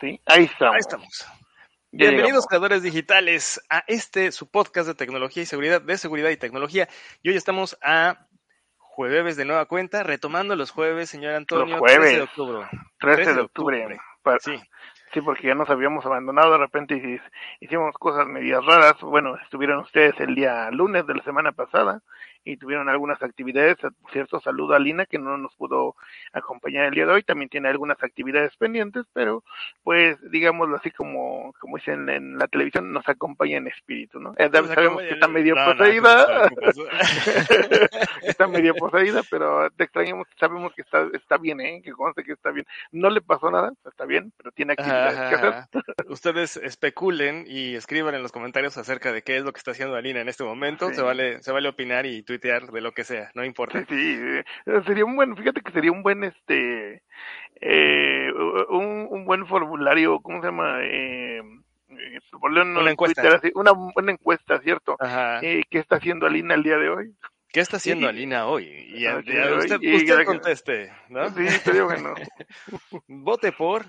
Sí, ahí estamos. Ahí estamos. Bienvenidos creadores digitales a este su podcast de tecnología y seguridad, de seguridad y tecnología. Y hoy estamos a jueves de nueva cuenta, retomando los jueves, señor Antonio. Los jueves. 13 de octubre. 13 de octubre. Para- Sí. Sí, porque ya nos habíamos abandonado de repente y hicimos cosas medias raras. Bueno, estuvieron ustedes el día lunes de la semana pasada y tuvieron algunas actividades. Cierto, saludo a Lina que no nos pudo acompañar el día de hoy. También tiene algunas actividades pendientes, pero pues digámoslo así como, como dicen en la televisión, nos acompaña en espíritu, ¿no? Eh, sabemos que está medio No, poseída. está medio poseída, pero te extrañamos, sabemos que está, está bien, ¿eh? que conste que está bien. No le pasó nada, está bien, pero tiene actividades que hacer. Ustedes especulen y escriban en los comentarios acerca de qué es lo que está haciendo Alina en este momento. Sí. Se vale, se vale opinar y tuitear de lo que sea, no importa. Sí, sería un buen, fíjate que sería un buen, este, eh, un, un buen formulario, ¿cómo se llama? Eh, ponle en Una encuesta. Twitter una buena encuesta, ¿cierto? Ajá. Eh, ¿Qué está haciendo Alina el día de hoy? ¿Qué está haciendo Alina hoy? Y, a- y a hoy, usted, usted conteste, ¿no? Sí, estaría bueno. Vote por.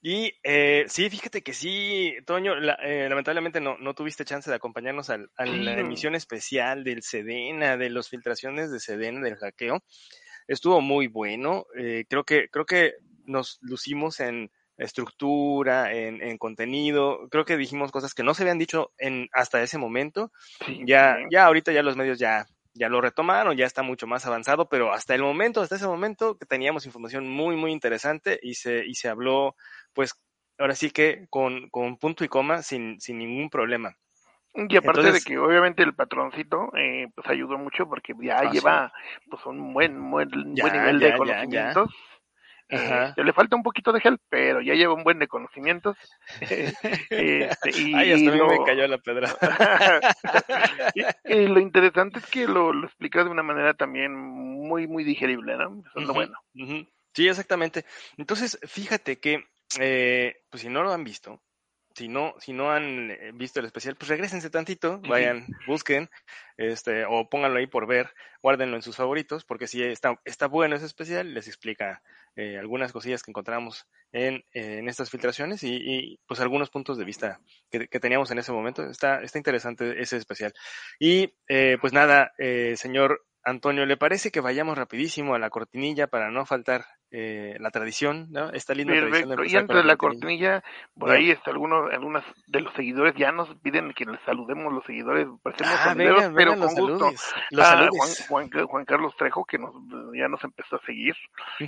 Y eh, sí, fíjate que sí, Toño, la- eh, lamentablemente no, no tuviste chance de acompañarnos al- a la emisión especial del Sedena, de las filtraciones de Sedena, del hackeo. Estuvo muy bueno. eh, creo que, creo que nos lucimos en estructura, en, en contenido. Creo que dijimos cosas que no se habían dicho en hasta ese momento. Ya, ya ahorita ya los medios ya, ya lo retomaron, ya está mucho más avanzado, pero hasta el momento, hasta ese momento, que teníamos información muy, muy interesante y se, y se habló, pues, ahora sí que con, con punto y coma, sin, sin ningún problema. Y aparte Entonces- de que obviamente el patroncito eh, pues ayudó mucho porque ya Ah, lleva pues un buen buen, Ya, buen nivel ya, de ya, Eh, le falta un poquito de gel, pero ya lleva un buen de conocimientos. Este, y, Ay, hasta lo- me cayó la pedra. y, y lo interesante es que lo, lo explicas de una manera también muy muy digerible, ¿no? Eso es lo bueno. Sí, exactamente. Entonces, fíjate que, eh, pues si no lo han visto, si no, si no han eh, visto el especial, pues regresense tantito, vayan, busquen, este, o pónganlo ahí por ver, guárdenlo en sus favoritos, porque si está, está bueno ese especial, les explica eh, algunas cosillas que encontramos en, en estas filtraciones y, y, pues algunos puntos de vista que, que teníamos en ese momento. Está, está interesante ese especial. Y eh, pues nada, eh, señor Antonio, ¿le parece que vayamos rapidísimo a la cortinilla para no faltar eh, la tradición, ¿no? Esta linda tradición de Perfecto. Y empezar con antes de la cortinilla? por Bien. ahí está algunos, algunos de los seguidores ya nos piden que les saludemos los seguidores, parecemos Ah, vengan, pero vengan los con gusto. saludes. Los Ah, saludes. Juan, Juan, Juan Carlos Trejo, que nos, ya nos empezó a seguir,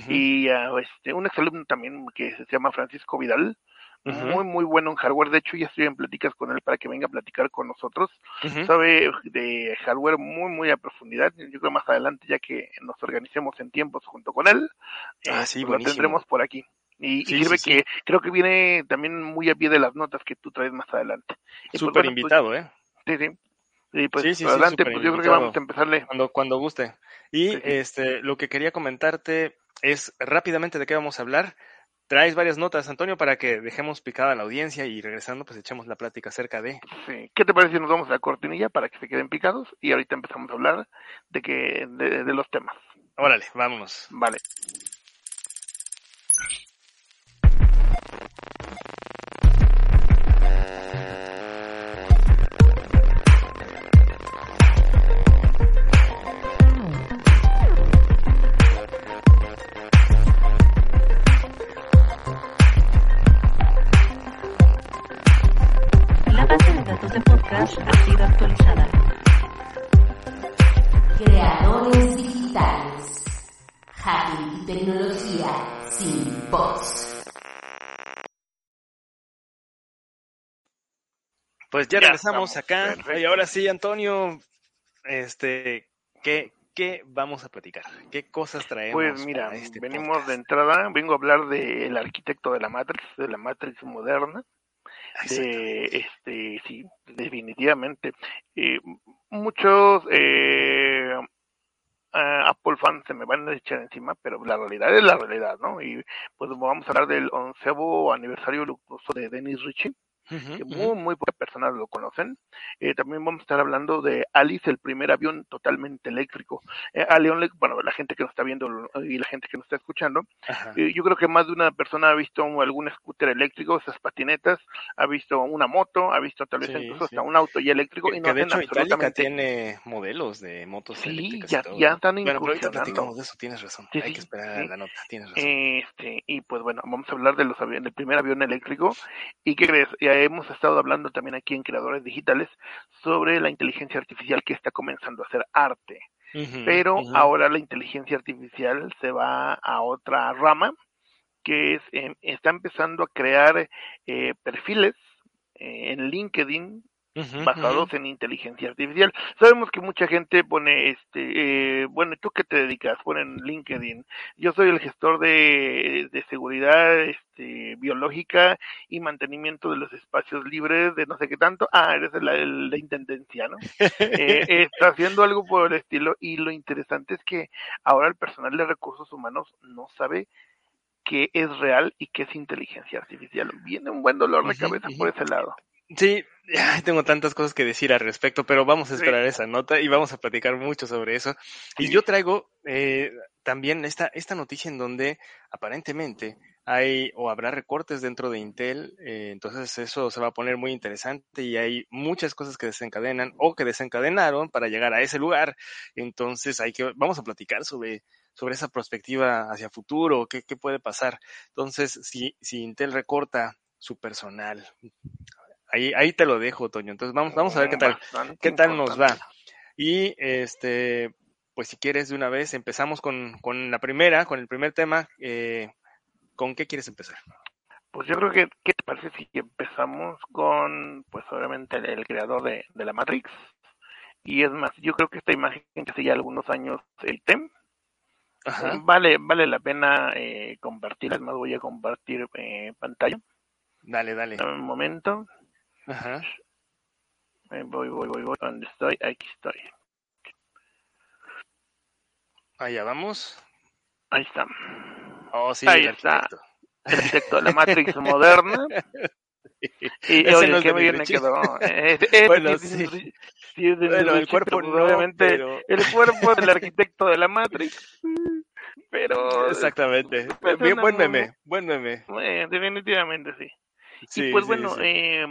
y ah, este, un exalumno también que se llama Francisco Vidal, muy, muy bueno en hardware. De hecho, ya estoy en pláticas con él para que venga a platicar con nosotros. Sabe de hardware muy, muy a profundidad. Yo creo más adelante, ya que nos organicemos en tiempos junto con él, Ah, eh, sí, pues lo tendremos por aquí. Y, sirve sí, que creo que viene también muy a pie de las notas que tú traes más adelante. Pues, Súper bueno, pues, invitado, ¿eh? sí, sí. Y pues Sí, sí, sí, adelante, pues yo creo que vamos a empezarle. Cuando, cuando guste. Y este, lo que quería comentarte es rápidamente de qué vamos a hablar. Traes varias notas, Antonio, para que dejemos picada a la audiencia y regresando, pues echemos la plática acerca de. Sí. ¿Qué te parece si nos vamos a la cortinilla para que se queden picados? Y ahorita empezamos a hablar de que de, de los temas. Órale, vámonos. Vale. Podcast ha sido actualizada. Creadores digitales. Hacking y tecnología sin bots. Pues ya, Ya regresamos estamos, acá. Y ahora sí, Antonio, este, ¿qué, ¿qué vamos a platicar? ¿Qué cosas traemos? Pues mira, este venimos podcast? de entrada, vengo a hablar del arquitecto de la Matrix, de la Matrix moderna, de este, sí, definitivamente. Eh, muchos eh, ah, Apple fans se me van a echar encima, pero la realidad es la realidad, ¿no? Y pues vamos a hablar del onceavo aniversario luctuoso de Dennis Ritchie, Que muy, muy pocas personas lo conocen. Eh, también vamos a estar hablando de Alice, el primer avión totalmente eléctrico. Eh, a León, le- bueno, la gente que nos está viendo y la gente que nos está escuchando, eh, yo creo que más de una persona ha visto algún scooter eléctrico, esas patinetas, ha visto una moto, ha visto tal vez Sí, incluso sí. há un auto ya eléctrico Que, y no que de hecho absolutamente tiene modelos de motos Sí, eléctricas. y ya- todo, ya están Bueno, pero ahorita platicamos de eso, tienes razón. Hay que esperar a la nota, tienes razón. Este, y pues bueno, vamos a hablar de los aviones, del primer avión eléctrico. ¿Y qué crees? Hemos estado hablando también aquí en Creadores Digitales sobre la inteligencia artificial que está comenzando a hacer arte. Pero ahora la inteligencia artificial se va a otra rama, que es, eh, está empezando a crear eh, perfiles eh, en LinkedIn Basados en inteligencia artificial. Sabemos que mucha gente pone, este, eh, bueno, ¿y tú qué te dedicas? Ponen LinkedIn. Yo soy el gestor de, de seguridad este, biológica y mantenimiento de los espacios libres de no sé qué tanto. Ah, eres la, la intendencia, ¿no? Eh, está haciendo algo por el estilo y lo interesante es que ahora el personal de recursos humanos no sabe qué es real y qué es inteligencia artificial. Viene un buen dolor de Ujú, cabeza ujú. por ese lado. Sí, tengo tantas cosas que decir al respecto, pero vamos a Sí. esperar esa nota y vamos a platicar mucho sobre eso. Y Sí. yo traigo eh, también esta, esta noticia en donde aparentemente hay o habrá recortes dentro de Intel, eh, entonces eso se va a poner muy interesante y hay muchas cosas que desencadenan o que desencadenaron para llegar a ese lugar. Entonces hay que, vamos a platicar sobre, sobre esa perspectiva hacia futuro, qué, qué puede pasar. Entonces, si, si Intel recorta su personal, Ahí, ahí te lo dejo, Toño. Entonces vamos, vamos a ver qué tal, qué tal nos va. Y este, pues si quieres de una vez, empezamos con, con la primera, con el primer tema. Eh, ¿Con qué quieres empezar? Pues yo creo que, ¿qué te parece si empezamos con, pues obviamente, el, el creador de, de la Matrix? Y es más, yo creo que esta imagen que hace ya algunos años el TEM, Ajá. vale, vale la pena eh, compartir, además voy a compartir eh, pantalla. Dale, dale. Un momento, Ajá. Eh, voy, voy, voy, voy, ¿dónde estoy? Aquí estoy. Allá vamos. Ahí está. Oh, sí, Ahí el está. El arquitecto de la Matrix moderna. Y Ese oye, no es qué bien me quedó. Eh, eh, Bueno, sí, sí. Bueno, el cuerpo no, obviamente pero... el cuerpo del arquitecto de la Matrix. Pero Exactamente. pues, Bien, una buen meme, buen meme. eh, definitivamente sí. Sí, y pues sí, bueno, eh,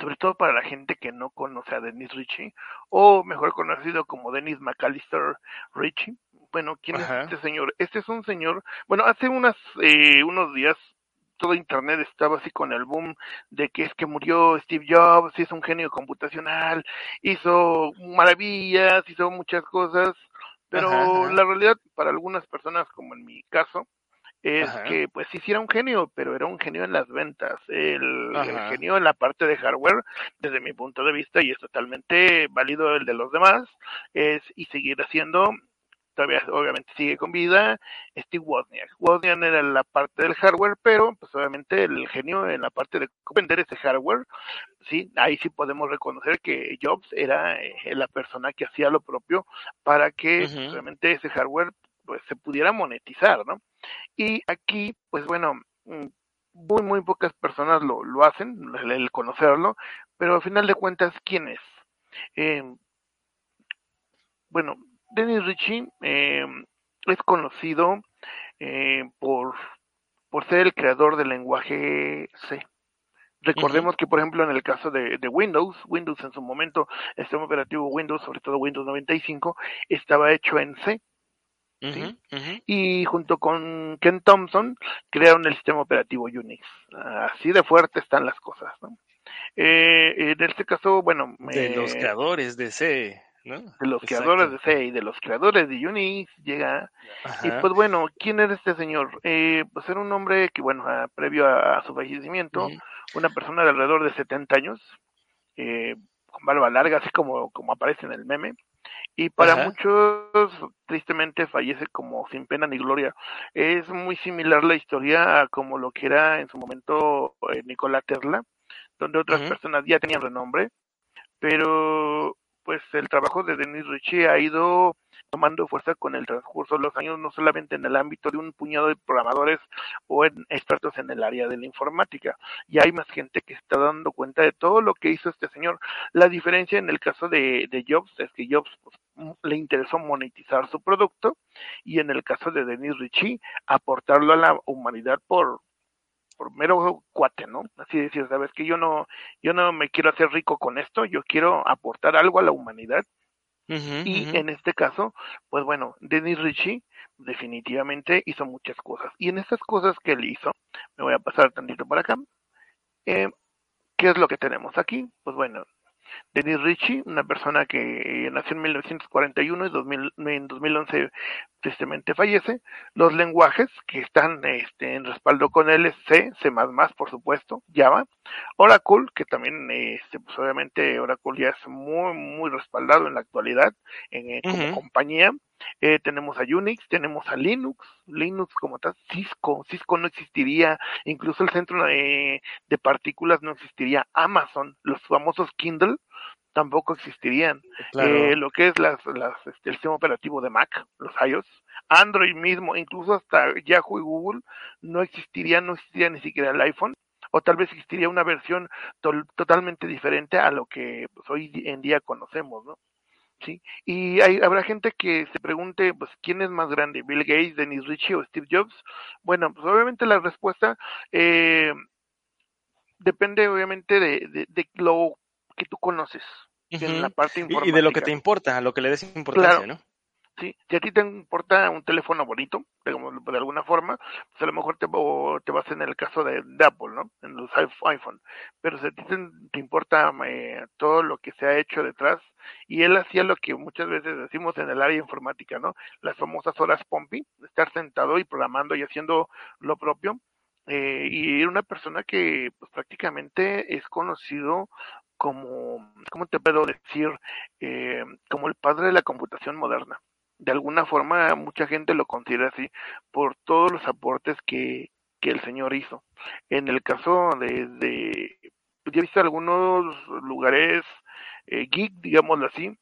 sobre todo para la gente que no conoce a Dennis Ritchie, o mejor conocido como Dennis McAllister Ritchie. Bueno, ¿quién Ajá. es este señor? Este es un señor, bueno, hace unas, eh, unos días todo internet estaba así con el boom de que es que murió Steve Jobs, es un genio computacional, hizo maravillas, hizo muchas cosas, pero Ajá, ajá. la realidad para algunas personas, como en mi caso, es Ajá. que pues sí, sí era un genio, pero era un genio en las ventas, el, genio en la parte de hardware, desde mi punto de vista, y es totalmente válido el de los demás, es y seguir haciendo todavía obviamente sigue con vida, Steve Wozniak. Wozniak era la parte del hardware, pero pues obviamente el genio en la parte de vender ese hardware, sí, ahí sí podemos reconocer que Jobs era eh, la persona que hacía lo propio para que pues, obviamente ese hardware pues se pudiera monetizar, ¿no? Y aquí, pues bueno, mm, muy, muy pocas personas lo, lo hacen, el, conocerlo, pero al final de cuentas, ¿quién es? Eh, bueno, Dennis Ritchie eh, es conocido eh, por, por ser el creador del lenguaje C. Recordemos que, por ejemplo, en el caso de, de, Windows, Windows en su momento, el sistema operativo Windows, sobre todo Windows 95, estaba hecho en C. Y junto con Ken Thompson crearon el sistema operativo Unix. Así de fuerte están las cosas. ¿no? Eh, en este caso, bueno... De eh, los creadores de C, ¿no? de los Exacto. creadores de C y de los creadores de Unix llega Ajá. y pues bueno quién era este señor eh, pues era un hombre que bueno a, previo a, a, su fallecimiento una persona de alrededor de 70 años eh, con barba larga así como como aparece en el meme Y para Ajá. muchos, tristemente, fallece como sin pena ni gloria. Es muy similar la historia a como lo que era en su momento eh, Nikola Tesla, donde otras personas ya tenían renombre, pero pues el trabajo de Denis Ritchie ha ido tomando fuerza con el transcurso de los años, no solamente en el ámbito de un puñado de programadores o en expertos en el área de la informática. Ya hay más gente que está dando cuenta de todo lo que hizo este señor. La diferencia en el caso de, Jobs es que Jobs pues, m- le interesó monetizar su producto y en el caso de Denis Ritchie aportarlo a la humanidad por por mero cuate, ¿no? Así decir, sabes que yo no, yo no me quiero hacer rico con esto, yo quiero aportar algo a la humanidad Y en este caso, pues bueno, Denis Ritchie definitivamente hizo muchas cosas. Y en estas cosas que él hizo, me voy a pasar tantito por acá. Eh, ¿Qué es lo que tenemos aquí? Pues bueno, Denis Ritchie, una persona que nació en 1941 y 2000 en 2011 tristemente fallece. Los lenguajes que están este, en respaldo con él es C, C++, por supuesto, Java, Oracle, que también, este, pues obviamente Oracle ya es muy, muy respaldado en la actualidad en, eh, como compañía. Eh, tenemos a Unix, tenemos a Linux, Linux como tal, Cisco, Cisco no existiría, incluso el centro de, de partículas no existiría, Amazon, los famosos Kindle tampoco existirían. Claro. Eh, lo que es las, las, este, el sistema operativo de Mac, los iOS, Android mismo, incluso hasta Yahoo y Google, no existiría, no existiría ni siquiera el iPhone, o tal vez existiría una versión totalmente diferente a lo que pues, hoy en día conocemos, ¿no? Sí, y hay, habrá gente que se pregunte, pues, ¿quién es más grande, Bill Gates, Dennis Ritchie o Steve Jobs? Bueno, pues obviamente la respuesta eh, depende obviamente de, de, de lo que tú conoces en la parte Y, informática. y de lo que te importa, a lo que le des importancia, Claro. ¿no? Sí, si a ti te importa un teléfono bonito, digamos, de alguna forma, pues a lo mejor te, vas en el caso de, Apple, ¿no? En los iPh- iPhone. Pero si a ti te, te importa eh, todo lo que se ha hecho detrás, y él hacía lo que muchas veces decimos en el área informática, ¿no? Las famosas horas Pompi, estar sentado y programando y haciendo lo propio. Eh, y era una persona que pues prácticamente es conocido como, ¿cómo te puedo decir? Eh, como el padre de la computación moderna de alguna forma mucha gente lo considera así por todos los aportes que, que el señor hizo. En el caso de, de yo he visto algunos lugares eh, geek, digámoslo así,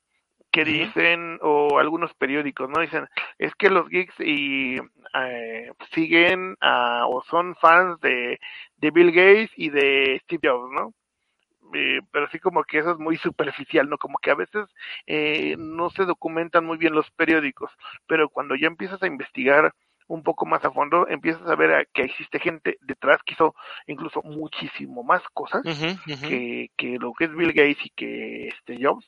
que dicen, o algunos periódicos, ¿no? Dicen, es que los geeks y eh, siguen a, o son fans de, de Bill Gates y de Steve Jobs, ¿no? Eh, pero sí como que eso es muy superficial, ¿no? Como que a veces eh, no se documentan muy bien los periódicos, pero cuando ya empiezas a investigar un poco más a fondo, empiezas a ver a- que existe gente detrás que hizo incluso muchísimo más cosas que, que lo que es Bill Gates y que este Jobs,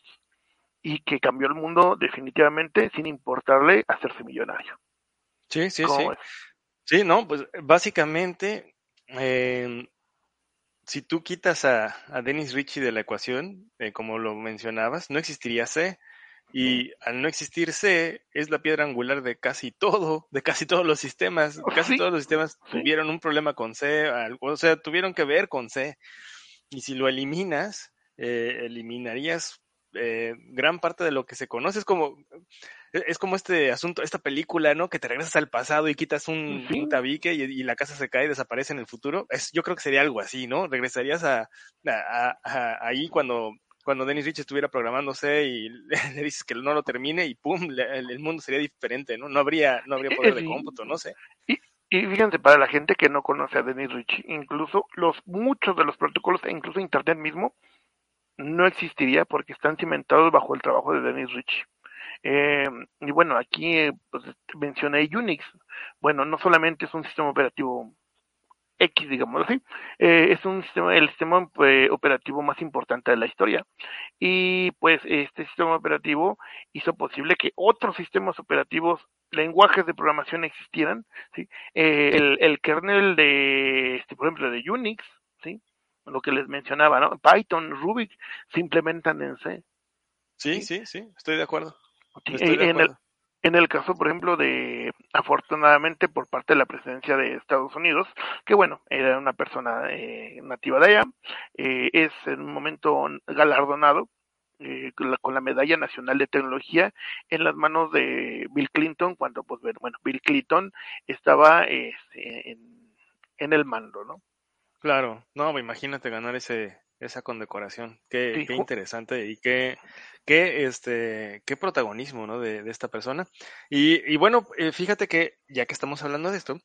y que cambió el mundo definitivamente sin importarle hacerse millonario. Sí, sí, sí. Sí, no, pues básicamente, eh, si tú quitas a, a Dennis Ritchie de la ecuación, eh, como lo mencionabas, no existiría C. Y al no existir C, es la piedra angular de casi todo, de casi todos los sistemas. Casi Sí, todos los sistemas tuvieron un problema con C, o sea, tuvieron que ver con C. Y si lo eliminas, eh, eliminarías eh, gran parte de lo que se conoce. Es como, es como este asunto, esta película, ¿no? Que te regresas al pasado y quitas un, tabique y, y la casa se cae y desaparece en el futuro. Es, yo creo que sería algo así, ¿no? Regresarías a, a- ahí cuando, cuando Dennis Rich estuviera programándose y le dices que no lo termine y pum, le- el, mundo sería diferente, ¿no? No habría, no habría poder de cómputo, no sé. Y fíjense, para la gente que no conoce a Dennis Ritchie, incluso los muchos de los protocolos, e incluso Internet mismo, no existiría porque están cimentados bajo el trabajo de Dennis Ritchie. Eh, y bueno, aquí pues, mencioné Unix. Bueno, no solamente es un sistema operativo X, digamos así, eh, es un sistema, el sistema eh, operativo más importante de la historia. Y pues este sistema operativo hizo posible que otros sistemas operativos, lenguajes de programación existieran, ¿sí? Eh, el, el kernel de, este, por ejemplo, de Unix, ¿sí? Lo que les mencionaba, ¿no? Python, Ruby, se implementan en C. Sí, sí, sí, estoy de acuerdo. De en, el, en el caso, por ejemplo, de, afortunadamente, por parte de la presidencia de Estados Unidos, que bueno, era una persona eh, nativa de allá, eh, es en un momento galardonado eh, con, la, con la medalla nacional de tecnología en las manos de Bill Clinton cuando pues bueno Bill Clinton estaba este, en, en el mando, ¿no? Claro, no, imagínate ganar ese esa condecoración, qué, Sí, qué interesante y qué, qué, este, qué protagonismo, ¿no? De, de esta persona. Y, y bueno, eh, fíjate que ya que estamos hablando de esto,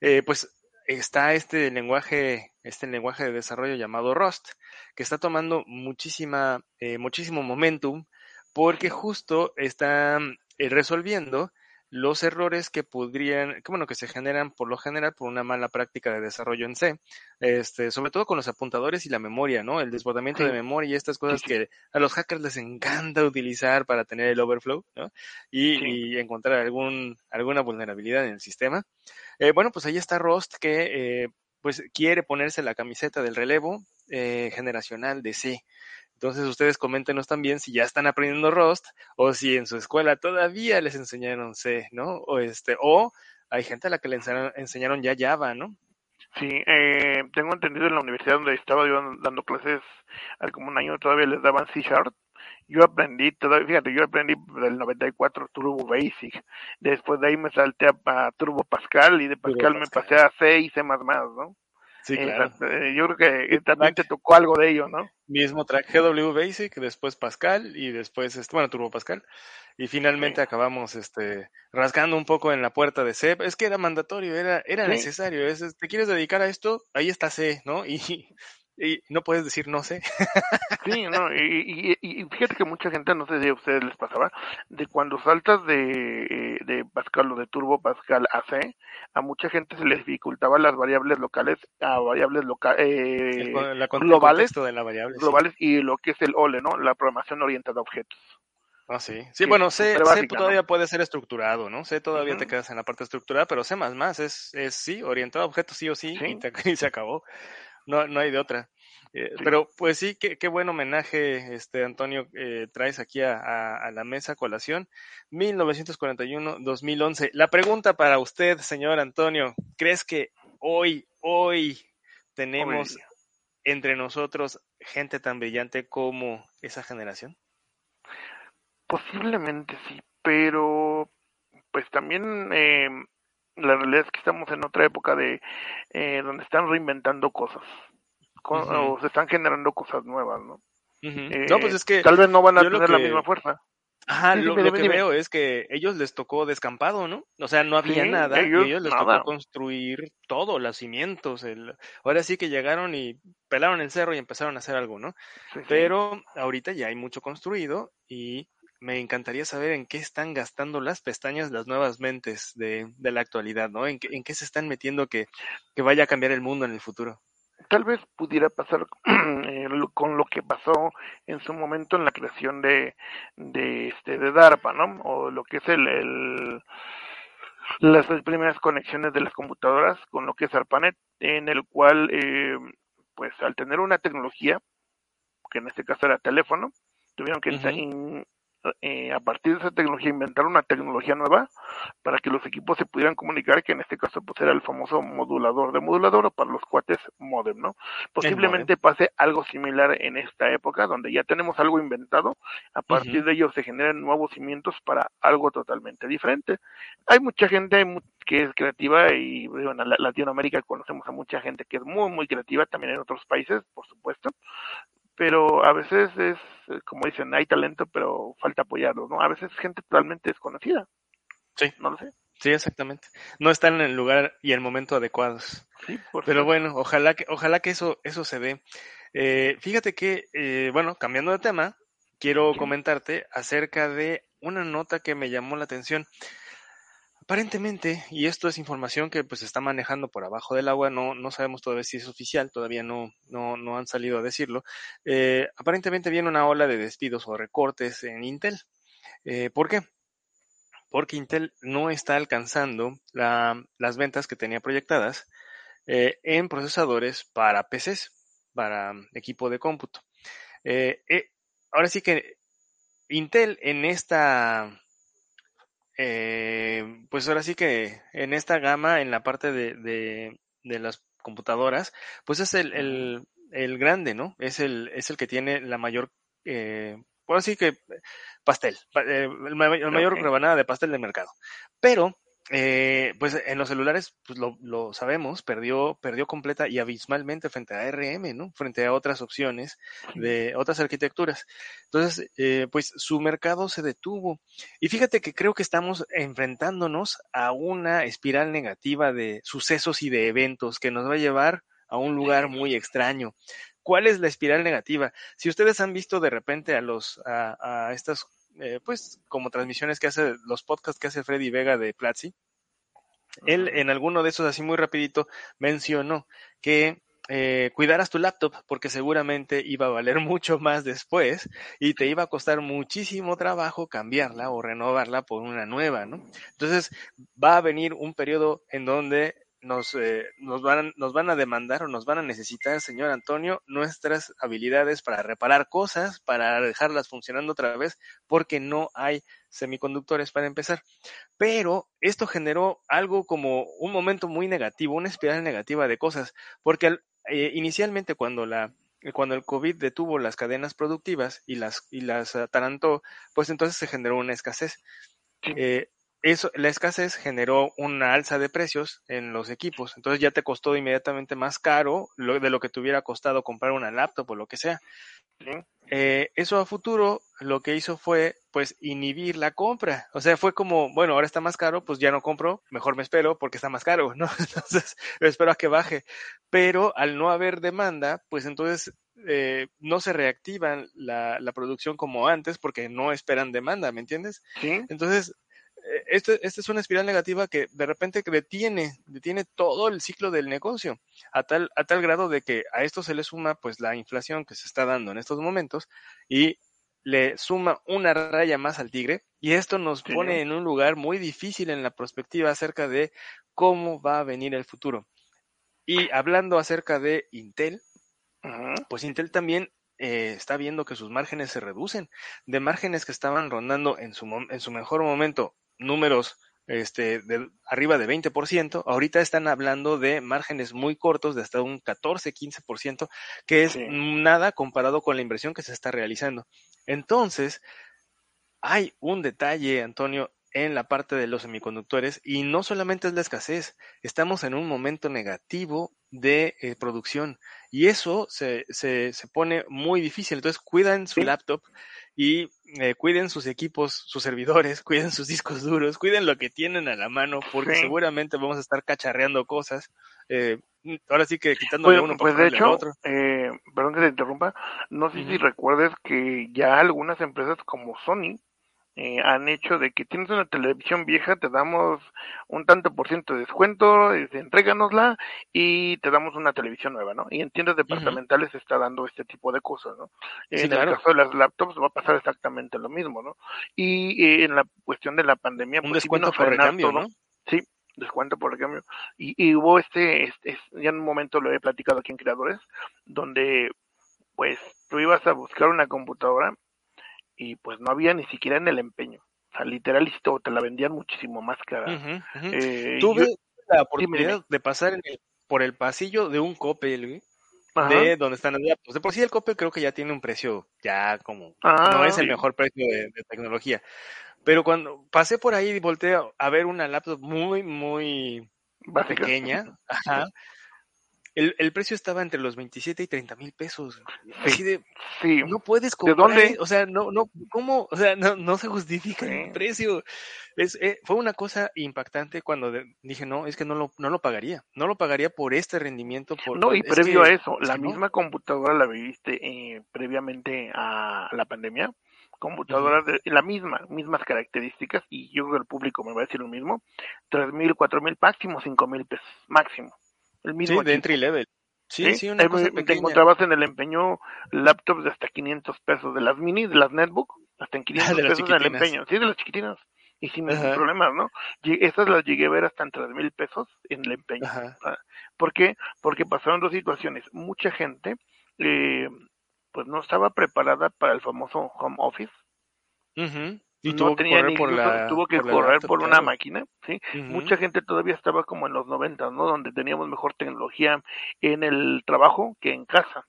eh, pues está este lenguaje, este lenguaje de desarrollo llamado Rust, que está tomando muchísima, eh, muchísimo momentum, porque justo está resolviendo los errores que podrían, que bueno, que se generan por lo general por una mala práctica de desarrollo en C, este, sobre todo con los apuntadores y la memoria, ¿no? El desbordamiento de memoria y estas cosas que a los hackers les encanta utilizar para tener el overflow, ¿no? Y encontrar algún, alguna vulnerabilidad en el sistema. Eh, bueno, pues ahí está Rust que, eh, pues quiere ponerse la camiseta del relevo eh, generacional de C. Entonces ustedes coméntenos también si ya están aprendiendo Rust o si en su escuela todavía les enseñaron C, ¿no? O este, o hay gente a la que le enseñaron, enseñaron ya Java, ¿no? Sí, eh, tengo entendido en la universidad donde estaba yo dando clases hace como un año todavía les daban C Sharp. Yo aprendí, todavía, fíjate, yo aprendí del 94 Turbo Basic. Después de ahí me salté a, a Turbo Pascal y de Turbo Pascal me Pascal. pasé a C y C++, ¿no? Sí, Eh, claro. eh, yo creo que también te tocó algo de ello, ¿no? Mismo track GW Basic, después Pascal y después, este, bueno, Turbo Pascal. Y finalmente Sí. acabamos este, rascando un poco en la puerta de C. Es que era mandatorio, era, era Sí. necesario. Es, es, ¿Te quieres dedicar a esto? Ahí está C, ¿no? Y, y no puedes decir no sé. Sí, no, y, y, y fíjate que mucha gente, no sé si a ustedes les pasaba, de cuando saltas de, eh, de Pascal o de Turbo Pascal a C, a mucha gente se les dificultaba las variables locales a variables loca El, eh, globales, de la variable. sí. globales y lo que es el OLE, ¿no? La programación orientada a objetos. Ah, sí. Sí, bueno, C, básica, todavía ¿no? puede ser estructurado, ¿no? C todavía te quedas en la parte estructurada, pero C es, es sí, orientado a objetos sí o sí, Sí. Y, te- y se acabó. No, no hay de otra. Eh, Sí. Pero pues sí, qué, qué buen homenaje, este Antonio, eh, traes aquí a, a- a la mesa colación. 1941-2011. La pregunta para usted, señor Antonio, ¿crees que hoy, hoy tenemos Hoy. entre nosotros gente tan brillante como esa generación? Posiblemente sí, pero pues también eh, la realidad es que estamos en otra época de eh, donde están reinventando cosas o se están generando cosas nuevas, ¿no? Eh, no, pues es que tal vez no van a tener la misma fuerza. Ajá, Sí, lo, dime, lo dime, que dime. veo es que ellos les tocó descampado, ¿no? O sea, no había Sí, nada ellos y ellos les nada. tocó construir todo, los cimientos. El... Ahora sí que llegaron y pelaron el cerro y empezaron a hacer algo, ¿no? Sí. Pero ahorita ya hay mucho construido y me encantaría saber en qué están gastando las pestañas las nuevas mentes de, de la actualidad, ¿no? En qué, en qué se están metiendo que, que vaya a cambiar el mundo en el futuro. tal vez pudiera pasar eh, con lo que pasó en su momento en la creación de de este de DARPA, ¿no? O lo que es el, el las primeras conexiones de las computadoras con lo que es ARPANET, en el cual eh, pues al tener una tecnología que en este caso era teléfono, tuvieron que in- eh, a partir de esa tecnología inventar una tecnología nueva para que los equipos se pudieran comunicar, que en este caso pues era el famoso modulador de modulador o para los cuates modem, ¿no? Posiblemente pase algo similar en esta época, donde ya tenemos algo inventado, a partir de ello se generan nuevos cimientos para algo totalmente diferente. Hay mucha gente que es creativa y bueno, en la- Latinoamérica conocemos a mucha gente que es muy, muy creativa, también en otros países, por supuesto, pero a veces es, como dicen, hay talento, pero falta apoyarlo, ¿no? A veces es gente totalmente desconocida. Sí. No lo sé. Sí, exactamente. No están en el lugar y el momento adecuados. Sí, por Pero bueno, ojalá que, ojalá que eso, eso se dé. Eh, fíjate que, eh, bueno, cambiando de tema, quiero Sí. comentarte acerca de una nota que me llamó la atención. Aparentemente, y esto es información que pues está manejando por abajo del agua, no, no sabemos todavía si es oficial, todavía no, no, no han salido a decirlo. Eh, aparentemente viene una ola de despidos o recortes en Intel. Eh, ¿Por qué? Porque Intel no está alcanzando la- las ventas que tenía proyectadas eh, en procesadores para PCs, para equipo de cómputo. Ahora sí que Intel en esta, eh, pues ahora sí que en esta gama, en la parte de, de, de las computadoras, pues es el, el, el grande, ¿no? Es el, es el que tiene la mayor, eh, por así que pastel, pa- eh, el, ma- el mayor Ok. rebanada de pastel del mercado. Pero, eh, pues en los celulares, pues lo, lo sabemos, perdió, perdió completa y abismalmente frente a ARM, ¿no? Frente a otras opciones de otras arquitecturas. Entonces, eh, pues su mercado se detuvo. Y fíjate que creo que estamos enfrentándonos a una espiral negativa de sucesos y de eventos que nos va a llevar a un lugar muy extraño. ¿Cuál es la espiral negativa? Si ustedes han visto de repente a los a, a estas eh, pues como transmisiones que hace los podcasts que hace Freddy Vega de Platzi, él en alguno de esos así muy rapidito mencionó que eh, cuidaras tu laptop porque seguramente iba a valer mucho más después y te iba a costar muchísimo trabajo cambiarla o renovarla por una nueva, ¿no? Entonces va a venir un periodo en donde nos, eh, nos, van, nos van a demandar o nos van a necesitar, señor Antonio, nuestras habilidades para reparar cosas, para dejarlas funcionando otra vez, porque no hay semiconductores para empezar. Pero esto generó algo como un momento muy negativo, una espiral negativa de cosas, porque al- eh, inicialmente cuando la cuando el COVID detuvo las cadenas productivas y las y las atarantó, pues entonces se generó una escasez. Sí. Eh, eso, la escasez generó una alza de precios en los equipos, entonces ya te costó inmediatamente más caro lo, de lo que te hubiera costado comprar una laptop o lo que sea. Eh, eso a futuro lo que hizo fue pues inhibir la compra. O sea, fue como, bueno, ahora está más caro, pues ya no compro, mejor me espero porque está más caro, ¿no? Entonces, espero a que baje. Pero al no haber demanda, pues entonces eh, no se reactivan la, la producción como antes porque no esperan demanda, ¿me entiendes? Sí, Entonces, eh, este, esta es una espiral negativa que de repente detiene, detiene todo el ciclo del negocio, a tal, a tal grado de que a esto se le suma pues la inflación que se está dando en estos momentos y le suma una raya más al tigre y esto nos pone en un lugar muy difícil en la perspectiva acerca de cómo va a venir el futuro. Y hablando acerca de Intel, pues Intel también eh, está viendo que sus márgenes se reducen. De márgenes que estaban rondando en su, en su mejor momento números este, de arriba de 20%, ahorita están hablando de márgenes muy cortos de hasta un 14-15%, que es Sí. nada comparado con la inversión que se está realizando. Entonces, hay un detalle, Antonio, en la parte de los semiconductores y no solamente es la escasez, estamos en un momento negativo de eh, producción y eso se, se, se pone muy difícil. Entonces, cuidan su laptop y eh, cuiden sus equipos, sus servidores, cuiden sus discos duros, cuiden lo que tienen a la mano porque Sí. seguramente vamos a estar cacharreando cosas. Eh, ahora sí que quitándole Pues, uno pues para de hecho, otro. eh, perdón que te interrumpa, no sé si recuerdes que ya algunas empresas como Sony eh, han hecho de que tienes una televisión vieja, te damos un tanto por ciento de descuento, este, entréganosla y te damos una televisión nueva, ¿no? Y en tiendas departamentales se está dando este tipo de cosas, ¿no? Sí, en claro. el caso de las laptops va a pasar exactamente lo mismo, ¿no? Y eh, en la cuestión de la pandemia, Un pues descuento por recambio. ¿no? Sí, descuento por recambio. Y, y hubo este, este, es- ya en un momento lo he platicado aquí en Creadores, donde pues tú ibas a buscar una computadora y pues no había ni siquiera en el empeño. O sea, literal, y te te la vendían muchísimo más cara. Eh, Tuve yo- la oportunidad dime. de pasar en el- por el pasillo de un Coppel, güey, Ajá. de donde están las laptops. De por sí el Coppel creo que ya tiene un precio ya como Ah, no es el mejor precio de, de tecnología. Pero cuando pasé por ahí y volteé a- a ver una laptop muy, muy Básica. pequeña, ajá, el, el precio estaba entre los 27 y 30 mil pesos. Así de, Sí. no puedes ¿De comprar, dónde? o sea, no, no, ¿cómo? O sea, no, no se justifica Sí. el precio. Es, eh, fue una cosa impactante cuando de- dije, no, es que no lo, no lo pagaría, no lo pagaría por este rendimiento. Por, No, y previo que- a eso, es la no. misma computadora la viviste eh, previamente a la pandemia. Computadora de la misma, mismas características, y yo creo que el público me va a decir lo mismo: tres mil, cuatro mil, máximo cinco mil pesos, máximo. El Sí, mismo de equipo. entry level. Sí, sí, una Ahí cosa te pequeña. encontrabas en el empeño laptops de hasta 500 pesos, de las mini, de las netbook, hasta en 500 De las pesos en el empeño, sí, de las chiquitinas, y sin Ajá. problemas, ¿no? Estas las llegué a ver hasta en 3 mil pesos en el empeño. ¿Por qué? Porque pasaron dos situaciones. Mucha gente, eh, pues no estaba preparada para el famoso home office. Ujú. Y no tuvo que correr por la. tuvo que por correr por una máquina, ¿sí? Mucha gente todavía estaba como en los 90, ¿no? Donde teníamos mejor tecnología en el trabajo que en casa.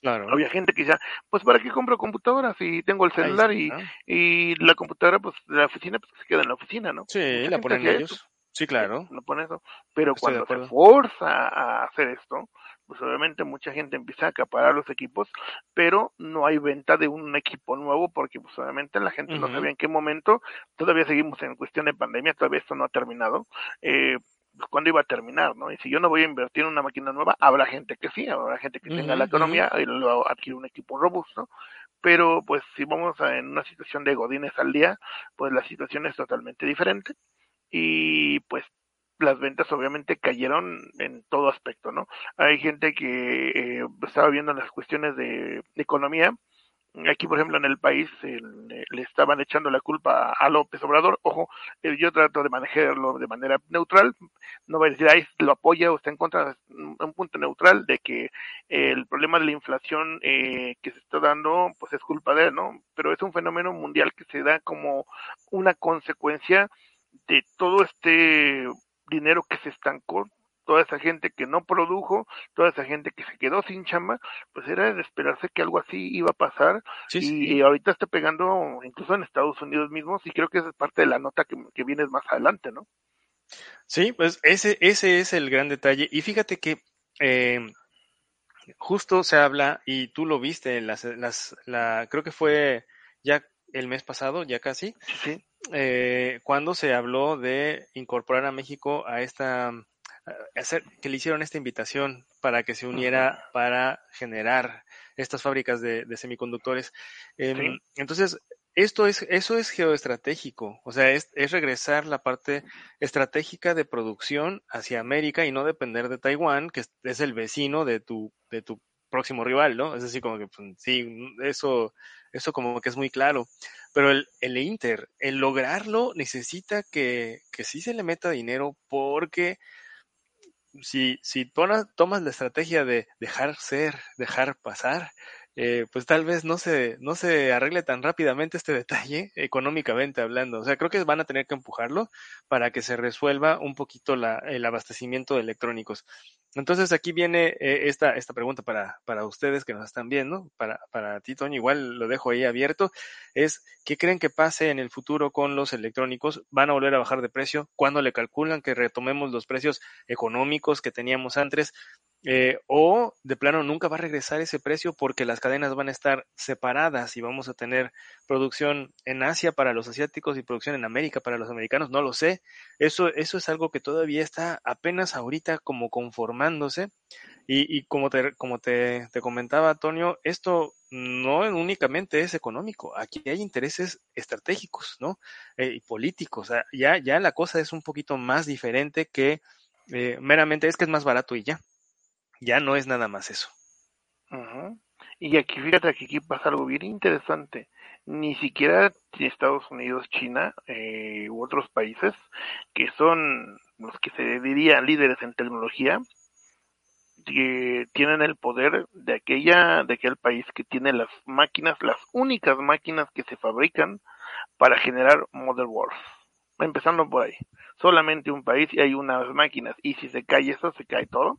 Claro. Había gente que decía, pues ¿para qué compro computadoras si tengo el celular y, ¿no? y la computadora, pues la oficina, pues se queda en la oficina, ¿no? Sí, Mucha la ponen ellos. eso. Sí, claro. no pone eso. Pero Estoy de cuando se forza a hacer esto, pues obviamente mucha gente empieza a acaparar los equipos, pero no hay venta de un equipo nuevo porque pues obviamente la gente no sabía en qué momento, todavía seguimos en cuestión de pandemia, todavía esto no ha terminado, eh, pues, cuándo iba a terminar, ¿no? Y si yo no voy a invertir en una máquina nueva, habrá gente que sí, habrá gente que tenga la economía y lo adquiere un equipo robusto, pero pues si vamos a, en una situación de godines al día, pues la situación es totalmente diferente. Y pues las ventas obviamente cayeron en todo aspecto, ¿no? Hay gente que eh, estaba viendo las cuestiones de, economía. Aquí, por ejemplo, en el país eh, le estaban echando la culpa a López Obrador. Ojo, eh, yo trato de manejarlo de manera neutral. No voy a decir, ahí lo apoya o está en contra. Es un un punto neutral de que el problema de la inflación eh, que se está dando, pues es culpa de él, ¿no? Pero es un fenómeno mundial que se da como una consecuencia de todo este dinero que se estancó, toda esa gente que no produjo, toda esa gente que se quedó sin chamba, pues era de esperarse que algo así iba a pasar Sí, y, sí. y ahorita está pegando incluso en Estados Unidos mismos y creo que esa es parte de la nota que, que viene más adelante, ¿no? Sí, pues ese, ese es el gran detalle. Y fíjate que eh, justo se habla, y tú lo viste, las, las, la, creo que fue ya el mes pasado, ya casi, Sí, eh, cuando se habló de incorporar a México a esta, a hacer, que le hicieron esta invitación para que se uniera para generar estas fábricas de, de semiconductores. Em, Sí. Entonces, esto es, eso es geoestratégico, o sea, es, es regresar la parte estratégica de producción hacia América y no depender de Taiwán, que es, es el vecino de tu, de tu próximo rival, ¿no? Es decir, como que pues, sí, eso, eso como que es muy claro. Pero el, el Inter, el lograrlo necesita que, que sí se le meta dinero porque si, si tomas, tomas la estrategia de dejar ser, dejar pasar, eh, pues tal vez no se, no se arregle tan rápidamente este detalle, económicamente hablando. O sea, creo que van a tener que empujarlo para que se resuelva un poquito la, el abastecimiento de electrónicos. Entonces aquí viene eh, esta, esta pregunta para, para ustedes que nos están viendo, para, para ti, Toño, igual lo dejo ahí abierto, es ¿qué creen que pase en el futuro con los electrónicos? ¿Van a volver a bajar de precio? ¿Cuándo le calculan que retomemos los precios económicos que teníamos antes? Eh, o de plano nunca va a regresar ese precio porque las cadenas van a estar separadas y vamos a tener producción en Asia para los asiáticos y producción en América para los americanos, no lo sé. Eso, eso es algo que todavía está apenas ahorita como conformándose. Y, y como, te, como te, te comentaba, Antonio, esto no únicamente es económico, aquí hay intereses estratégicos, ¿no? Eh, y políticos. O sea, ya, ya la cosa es un poquito más diferente que eh, meramente es que es más barato y ya. Ya no es nada más eso. Y aquí fíjate que aquí pasa algo bien interesante. Ni siquiera Estados Unidos, China eh, u otros países que son los que se dirían líderes en tecnología que tienen el poder de aquella de aquel país que tiene las máquinas, las únicas máquinas que se fabrican para generar motherboards. Empezando por ahí. Solamente un país y hay unas máquinas y si se cae eso se cae todo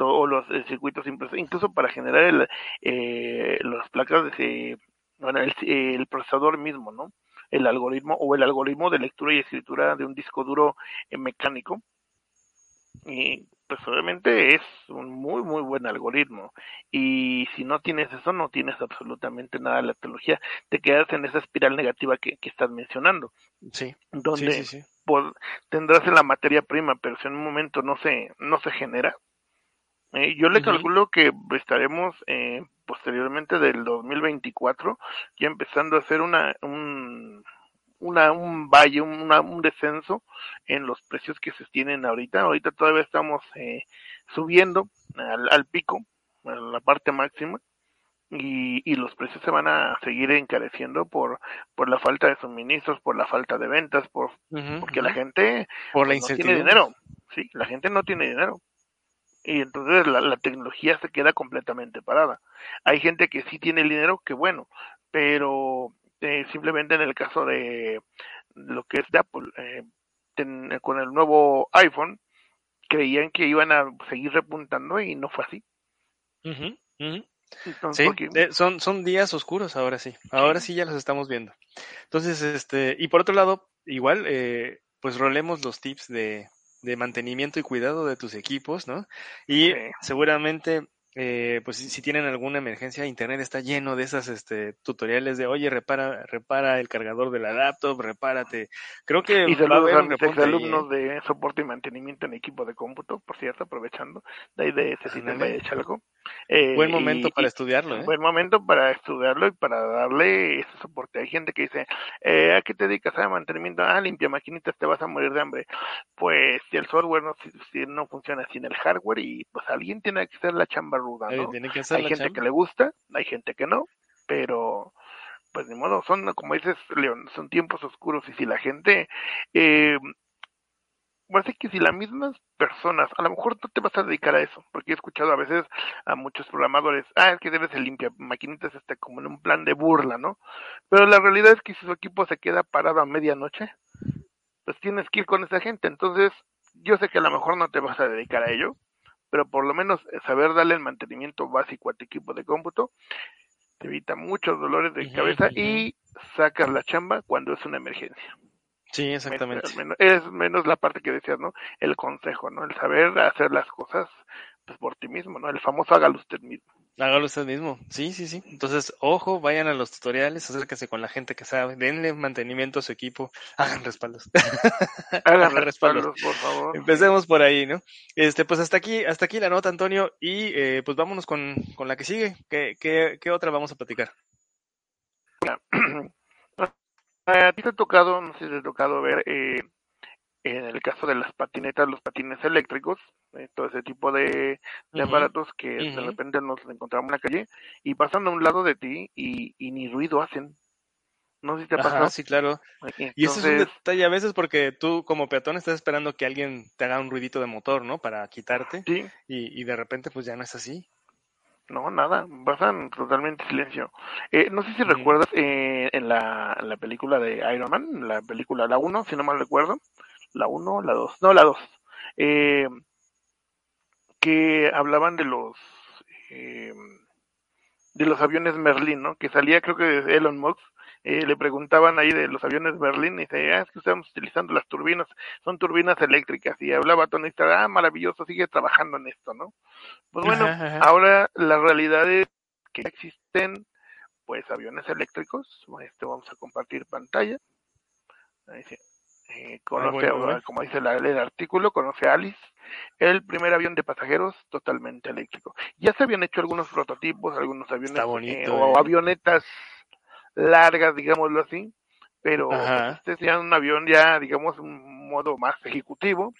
o los eh, circuitos incluso para generar el, eh, las placas de bueno, el, el, procesador mismo, ¿no? El algoritmo o el algoritmo de lectura y escritura de un disco duro eh, mecánico. Y pues obviamente es un muy muy buen algoritmo y si no tienes eso no tienes absolutamente nada de la tecnología te quedas en esa espiral negativa que, que estás mencionando sí donde sí, sí, sí. Tendrás en la materia prima pero si en un momento no se no se genera eh, yo le uh -huh. calculo que estaremos eh, posteriormente del 2024 ya empezando a hacer una un, una, un valle, una, un descenso en los precios que se tienen ahorita. Ahorita todavía estamos eh, subiendo al, al, pico, a la parte máxima, y, y, los precios se van a seguir encareciendo por, por la falta de suministros, por la falta de ventas, por, uh -huh, porque uh -huh. la gente por la no tiene dinero. Sí, la gente no tiene dinero. Y entonces la, la tecnología se queda completamente parada. Hay gente que sí tiene el dinero, que bueno, pero eh, simplemente en el caso de lo que es de Apple, eh, ten, con el nuevo iPhone, creían que iban a seguir repuntando y no fue así. Uh -huh, uh -huh. Entonces, Sí, porque- eh, son, son días oscuros ahora sí. Ahora sí ya los estamos viendo. Entonces, este, y por otro lado, igual, eh, pues rolemos los tips de, de mantenimiento y cuidado de tus equipos, ¿no? Y seguramente, eh, pues si, tienen alguna emergencia, internet está lleno de esas este, tutoriales de, oye, repara, repara el cargador de la laptop, repárate. Creo que Y saludos a mis exalumnos de soporte y mantenimiento en equipo de cómputo, por cierto, aprovechando, de ahí de ese sistema de Chalco. Eh, Buen momento y- para estudiarlo, ¿eh? Buen momento para estudiarlo y para darle ese soporte. Hay gente que dice, eh, ¿a qué te dedicas a mantenimiento? Ah, limpia maquinitas, te vas a morir de hambre. Pues si el software no, si, si no funciona sin el hardware y pues alguien tiene que hacer la chamba ruda, ¿no? tienen que hacer Hay la gente chamba. que le gusta, hay gente que no, pero pues ni modo, son, como dices, León, son tiempos oscuros y si la gente, eh, pues es que si las mismas personas, a lo mejor no te vas a dedicar a eso, porque he escuchado a veces a muchos programadores, ah, es que debes de limpiar maquinitas este, como en un plan de burla, ¿no? Pero la realidad es que si su equipo se queda parado a medianoche, pues tienes que ir con esa gente, entonces yo sé que a lo mejor no te vas a dedicar a ello, pero por lo menos saber darle el mantenimiento básico a tu equipo de cómputo te evita muchos dolores de cabeza y sacas la chamba cuando es una emergencia. Sí, exactamente. Es menos, es menos la parte que decías, ¿no? El consejo, ¿no? El saber hacer las cosas pues por ti mismo, ¿no? El famoso hágalo usted mismo. Hágalo usted mismo. Sí, sí, sí. Entonces, ojo, vayan a los tutoriales, acérquense con la gente que sabe, denle mantenimiento a su equipo, hagan respaldos. Hagan respaldos, por favor. Empecemos por ahí, ¿no? Este, pues hasta aquí, hasta aquí la nota, Antonio, y eh, pues vámonos con, con la que sigue. ¿Qué, qué, qué otra vamos a platicar? A ti te ha tocado, no sé si te ha tocado ver eh, en el caso de las patinetas, los patines eléctricos, eh, todo ese tipo de, aparatos que de repente nos encontramos en la calle y pasan a un lado de ti y, y ni ruido hacen. No sé si te ha pasado. Ajá, sí, claro. Y ese es un detalle a veces porque tú como peatón estás esperando que alguien te haga un ruidito de motor, ¿no? Para quitarte sí, y, y de repente pues ya no es así. No, nada, pasan totalmente silencio. Eh, no sé si recuerdas eh, en, la, en la película de Iron Man, la película, la 1, si no mal recuerdo, la 1, la 2, no, la 2, eh, que hablaban de los eh, de los aviones Merlin, ¿no? Que salía creo que de Elon Musk, eh, le preguntaban ahí de los aviones Berlín y dice, ah, es que estamos utilizando las turbinas, son turbinas eléctricas y hablaba Tony Stark, ah, maravilloso, sigue trabajando en esto, ¿no? Pues bueno, Ajá, ajá. ahora la realidad es que existen pues aviones eléctricos, este vamos a compartir pantalla, ahí sí. Eh, conoce, bueno, a- bueno. como dice la- el artículo, conoce a Alice, el primer avión de pasajeros totalmente eléctrico. Ya se habían hecho algunos prototipos, algunos aviones bonito, eh, o eh. avionetas largas, digámoslo así, pero Ajá. este es ya un avión ya, digamos, un modo más ejecutivo,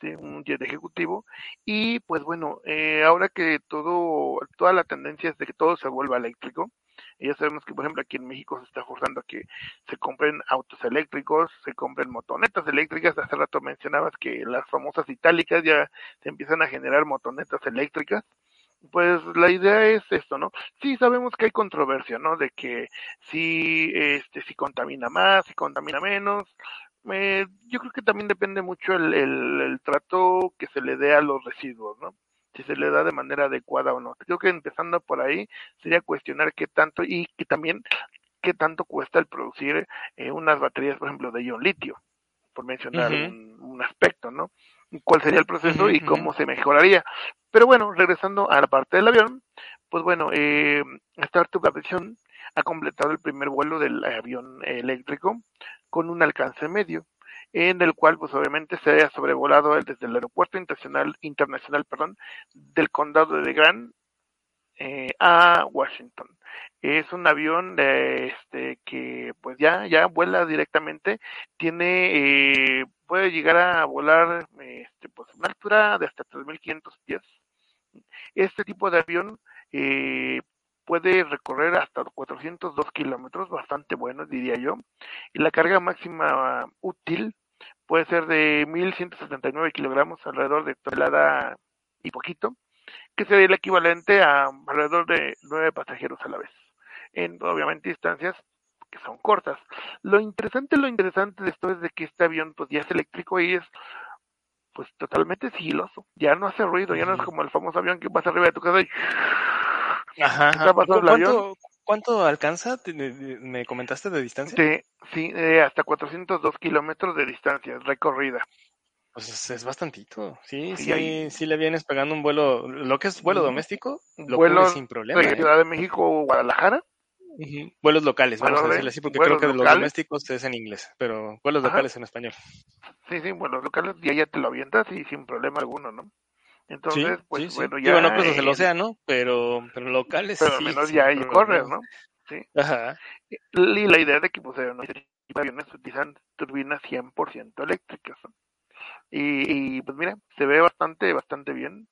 ¿sí? un jet ejecutivo, y pues bueno, eh, ahora que todo, toda la tendencia es de que todo se vuelva eléctrico, y ya sabemos que, por ejemplo, aquí en México se está forzando a que se compren autos eléctricos, se compren motonetas eléctricas. Hace rato mencionabas que las famosas itálicas ya se empiezan a generar motonetas eléctricas. Pues la idea es esto, ¿no? Sí sabemos que hay controversia, ¿no? De que si, este, si contamina más, si contamina menos. Eh, yo creo que también depende mucho el, el, el trato que se le dé a los residuos, ¿no? Si se le da de manera adecuada o no. Creo que empezando por ahí sería cuestionar qué tanto y que también qué tanto cuesta el producir eh, unas baterías, por ejemplo, de ion litio, por mencionar un, un aspecto, ¿no? ¿Cuál sería el proceso y cómo se mejoraría? Pero bueno, regresando a la parte del avión, pues bueno, eh, Startup Aviation ha completado el primer vuelo del avión eléctrico con un alcance medio, en el cual pues obviamente se ha sobrevolado desde el aeropuerto internacional, internacional perdón, del condado de Grant eh, a Washington. Es un avión eh, este que pues ya ya vuela directamente, tiene eh, puede llegar a volar este pues una altura de hasta 3500 pies. Este tipo de avión eh, puede recorrer hasta 402 kilómetros, bastante bueno diría yo, y la carga máxima útil puede ser de 1179 kilogramos, alrededor de tonelada y poquito que sería el equivalente a alrededor de nueve pasajeros a la vez, en obviamente distancias que son cortas. Lo interesante, lo interesante de esto es de que este avión pues ya es eléctrico y es pues totalmente sigiloso, ya no hace ruido, ya no es como el famoso avión que pasa arriba de tu casa y Ajá. Está ajá. pasando ¿Cu- el avión. ¿Cuánto, alcanza? ¿Te- de- de- ¿Me comentaste de distancia? de, sí, de hasta 402 kilómetros de distancia recorrida. Pues es, es bastantito. Sí, Sí, sí, hay- sí le vienes pegando un vuelo, lo que es vuelo doméstico, lo cubre sin problema. de ¿eh? Ciudad de México o Guadalajara. Vuelos locales, vamos a decirle así, porque creo que de los domésticos es en inglés, pero vuelos Ajá. locales en español. Sí, sí, vuelos locales y allá te lo avientas y sin problema alguno, ¿no? Entonces, sí, pues sí, sí. bueno, ya. Digo, no cruzas el eh, océano, pero, pero locales Pero al sí, menos ya ahí corres. ¿no? Sí. Ajá. Y la idea de que pues, no, este aviones utilizan turbinas 100% eléctricas. ¿no? Y, y, pues mira, se ve bastante, bastante bien.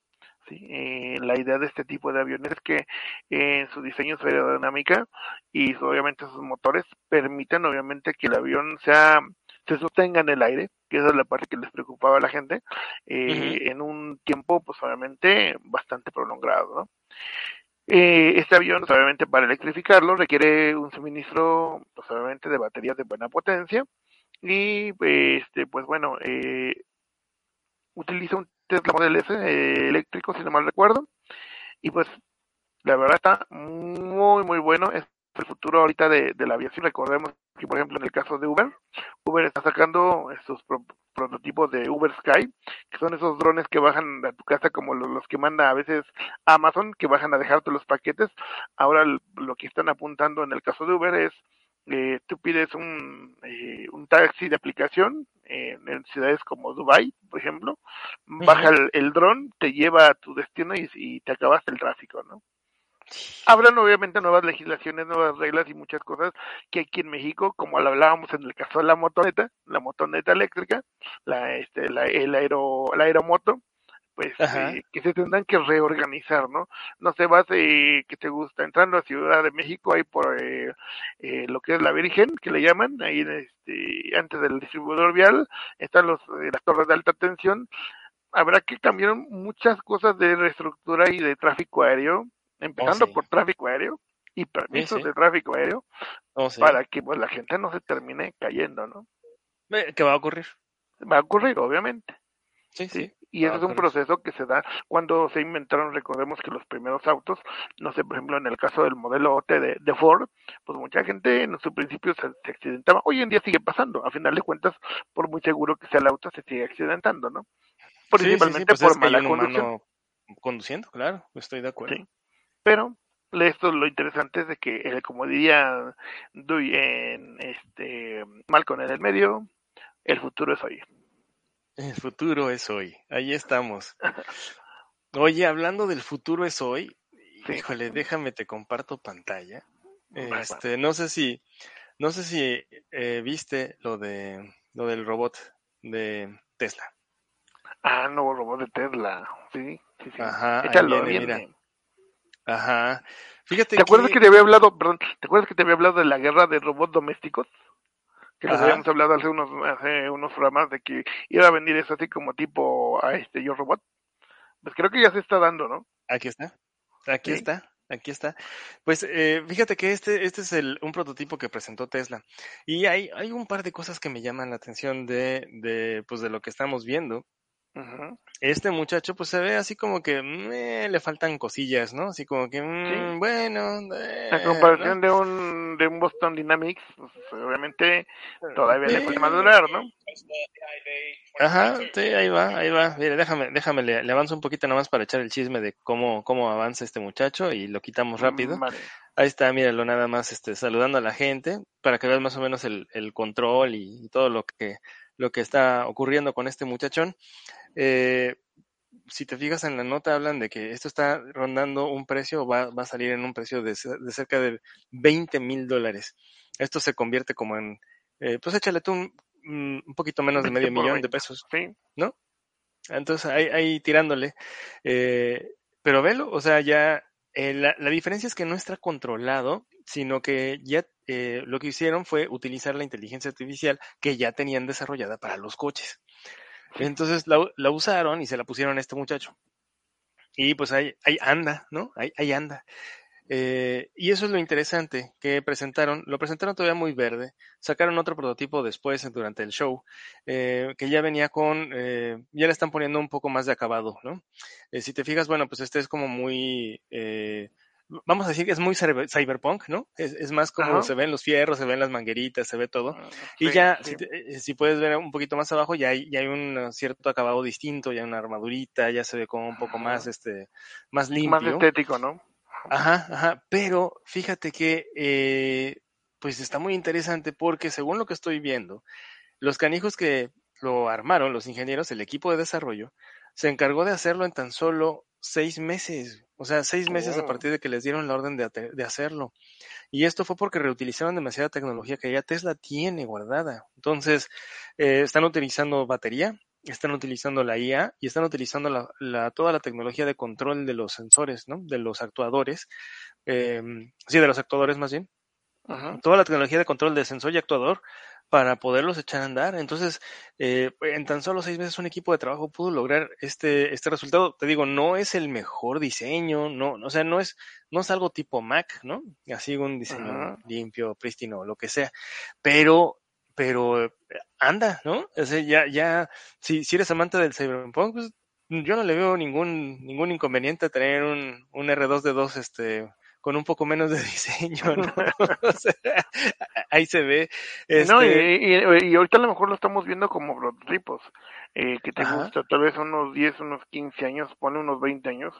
¿Sí? Eh, la idea de este tipo de aviones es que eh, en su diseño, su aerodinámica y obviamente sus motores permiten obviamente que el avión sea se sostenga en el aire, que esa es la parte que les preocupaba a la gente, eh, en un tiempo pues obviamente bastante prolongado, ¿no? Eh, este avión, pues, obviamente, para electrificarlo requiere un suministro, pues, obviamente, de baterías de buena potencia. Y, este, pues bueno, eh, utiliza un Tesla Model S eh, eléctrico, si no mal recuerdo. Y pues, la verdad está muy, muy bueno. Es el futuro ahorita de, de la aviación. Recordemos que, por ejemplo, en el caso de Uber, Uber está sacando estos pro- prototipos de Uber Sky, que son esos drones que bajan a tu casa como lo- los que manda a veces Amazon, que bajan a dejarte los paquetes. Ahora lo que están apuntando en el caso de Uber es, eh, tú pides un, eh, un taxi de aplicación en ciudades como Dubai, por ejemplo, baja el, el dron, te lleva a tu destino y, y te acabas el tráfico, ¿no? Habrán obviamente nuevas legislaciones, nuevas reglas y muchas cosas que aquí en México, como lo hablábamos en el caso de la motoneta, la motoneta eléctrica, la, este, la, el aero, la aeromoto, pues eh, que se tendrán que reorganizar, ¿no? No se vas, eh, que te gusta, entrando a Ciudad de México, ahí por eh, eh, lo que es la Virgen, que le llaman, ahí en este, antes del distribuidor vial, están los, eh, las torres de alta tensión, habrá que cambiar muchas cosas de reestructura y de tráfico aéreo, empezando sí. por tráfico aéreo y permisos sí. de tráfico aéreo, Oh, para que pues la gente no se termine cayendo, ¿no? ¿Qué va a ocurrir? Va a ocurrir, obviamente. Sí, sí. Y ese va a es un proceso que se da cuando se inventaron, recordemos que los primeros autos, no sé, por ejemplo, en el caso del modelo OT de, de Ford, pues mucha gente en su principio se, se accidentaba. Hoy en día sigue pasando, a final de cuentas, por muy seguro que sea el auto, se sigue accidentando, ¿no? Sí, sí, sí, Principalmente pues por mala conducción. conduciendo, claro, estoy de acuerdo. Pero esto lo interesante es de que, eh, como diría en este Malcolm en el medio, el futuro es hoy. El futuro es hoy. Ahí estamos. Oye, hablando del futuro es hoy, Sí. híjole, déjame te comparto pantalla. Este, no sé si, no sé si eh, viste lo de lo del robot de Tesla. Ah, nuevo robot de Tesla. Sí, sí, sí. Ajá, Échalo, viene, viene. mira. Ajá. Fíjate ¿Te acuerdas que que te había hablado, perdón, te acuerdas que te había hablado de la guerra de robots domésticos? Que les Ajá. habíamos hablado hace unos, hace unos programas de que iba a venir eso así como tipo a este Yo Robot. Pues creo que ya se está dando, ¿no? Aquí está. Aquí Sí. está. Aquí está. Pues eh, fíjate que este, este es el, un prototipo que presentó Tesla. Y hay, hay un par de cosas que me llaman la atención de, de, pues, de lo que estamos viendo. Este muchacho, pues se ve así como que mm, eh, le faltan cosillas, ¿no? Así como que, mm, bueno. eh, A comparación de un de un Boston Dynamics, pues obviamente todavía le Sí. falta madurar, ¿no? Ajá, sí, ahí va, ahí va. Mire, déjame, déjame, le, le avanzo un poquito nomás para echar el chisme de cómo, cómo avanza este muchacho y lo quitamos rápido. Vale. Ahí está, míralo nada más, este, saludando a la gente, para que veas más o menos el, el control y, y todo lo que, lo que está ocurriendo con este muchachón. Eh, si te fijas en la nota, hablan de que esto está rondando un precio, va, va a salir en un precio de, de cerca de 20 mil dólares. Esto se convierte como en, eh, pues échale tú un, un un poquito menos de 20 medio millón de 20. pesos. Sí, Entonces ahí, ahí tirándole. Eh, pero velo, o sea, ya eh, la, la diferencia es que no está controlado, sino que ya eh, lo que hicieron fue utilizar la inteligencia artificial que ya tenían desarrollada para los coches. Entonces la, usaron y se la pusieron a este muchacho. Y pues ahí, ahí anda, ¿no? Ahí, ahí anda. Eh, y eso es lo interesante que presentaron. Lo presentaron todavía muy verde. Sacaron otro prototipo después durante el show eh, que ya venía con, eh, ya le están poniendo un poco más de acabado, ¿no? Si te fijas, bueno, pues este es como muy, vamos a decir que es muy cyber- cyberpunk, ¿no? Es, es más como Ajá. se ven los fierros, se ven las mangueritas, se ve todo. Ah, Y ya, sí. si, eh, si puedes ver un poquito más abajo, ya hay, ya hay un cierto acabado distinto, ya una armadurita, ya se ve como un poco más, Ajá. este, más Más limpio. estético, ¿no? Ajá, ajá, pero fíjate que, eh, pues está muy interesante porque según lo que estoy viendo, los canijos que lo armaron, los ingenieros, el equipo de desarrollo, se encargó de hacerlo en tan solo seis meses, o sea, seis meses a Oh. partir de que les dieron la orden de, hacerlo. Y esto fue porque reutilizaron demasiada tecnología que ya Tesla tiene guardada. Entonces, eh, están utilizando batería, están utilizando la IA y están utilizando la, la- toda la tecnología de control de los sensores, ¿no? De los actuadores. eh, sí, de los actuadores más bien. Ajá. Toda la tecnología de control de sensor y actuador para poderlos echar a andar. Entonces, eh, en tan solo seis meses un equipo de trabajo pudo lograr este, este resultado. Te digo, no es el mejor diseño, no, o sea, no es, no es algo tipo Mac, ¿no? Así un diseño limpio, prístino, lo que sea. Pero, pero eh, anda, ¿no? O sea, ya, ya, si, si eres amante del Cyberpunk, pues yo no le veo ningún, ningún inconveniente a tener un, un R2D2, este, con un poco menos de diseño, ¿no? O sea, ahí se ve. Este, No, y, y- y ahorita a lo mejor lo estamos viendo como prototipos, eh, que te Ajá. gusta, tal vez unos 10, unos 15 años, pone unos 20 años,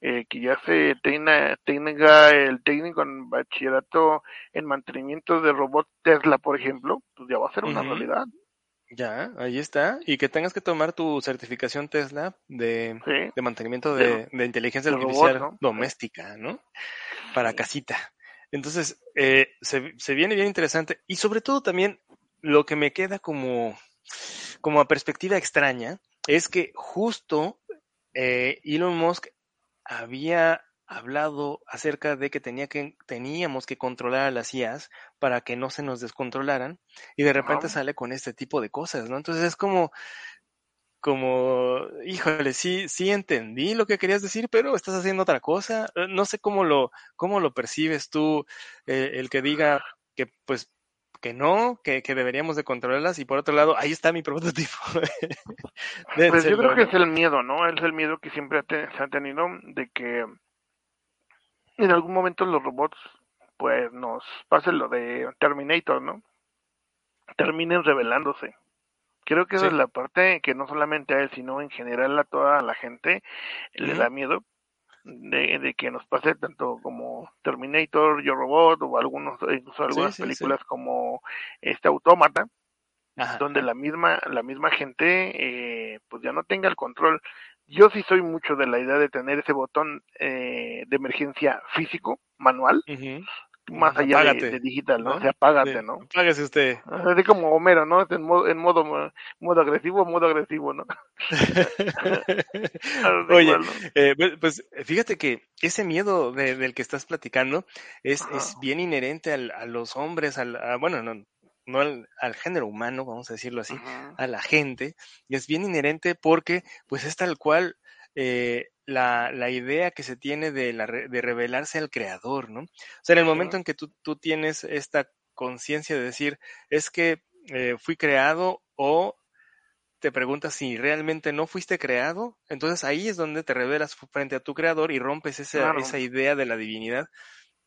eh, que ya se tenga, tenga el técnico en bachillerato en mantenimiento de robot Tesla, por ejemplo, pues ya va a ser una realidad, Ya, ahí está. Y que tengas que tomar tu certificación Tesla de, ¿sí? de mantenimiento De- de, de inteligencia de robot, artificial ¿no? doméstica, ¿no? Para casita. Entonces, eh, se, se viene bien interesante. Y sobre todo también lo que me queda como, como a perspectiva extraña es que justo eh, Elon Musk había hablado acerca de que, tenía que teníamos que controlar a las IAs para que no se nos descontrolaran y de repente sale con este tipo de cosas, ¿no? Entonces es como, como, híjole, sí, sí entendí lo que querías decir, pero estás haciendo otra cosa. Eh, No sé cómo lo, cómo lo percibes tú, eh, el que diga que, pues, que no, que, que deberíamos de controlarlas y por otro lado, ahí está mi prototipo. Pues yo creo que es el miedo, ¿no? Es el miedo que siempre se ha tenido de que en algún momento los robots, pues nos pase lo de Terminator, ¿no? Terminen rebelándose. Creo que esa Sí. es la parte que no solamente a él, sino en general a toda la gente le da miedo de, de que nos pase tanto como Terminator, Yo Robot o algunos, incluso algunas sí, sí. películas como este Autómata, donde la misma la misma gente eh, pues ya no tenga el control. Yo sí soy mucho de la idea de tener ese botón eh, de emergencia físico, manual, Ujú. Más allá de, de digital, ¿no? ¿no? O sea, apágate, Sí, ¿no? Apágase usted. Así como Homero, ¿no? En modo, en modo, modo agresivo, modo agresivo, ¿no? Oye, eh, pues- pues fíjate que ese miedo de- del que estás platicando es, Ajá. es bien inherente al- a los hombres, al, a- bueno, no, no al, al género humano, vamos a decirlo así, a la gente, y es bien inherente porque pues es tal cual eh, la, la idea que se tiene de, la, de revelarse al creador, ¿no? O sea, en el momento en que tú, tú tienes esta conciencia de decir, es que eh, fui creado o te preguntas si realmente no fuiste creado, entonces ahí es donde te revelas frente a tu creador y rompes esa, Claro. esa idea de la divinidad.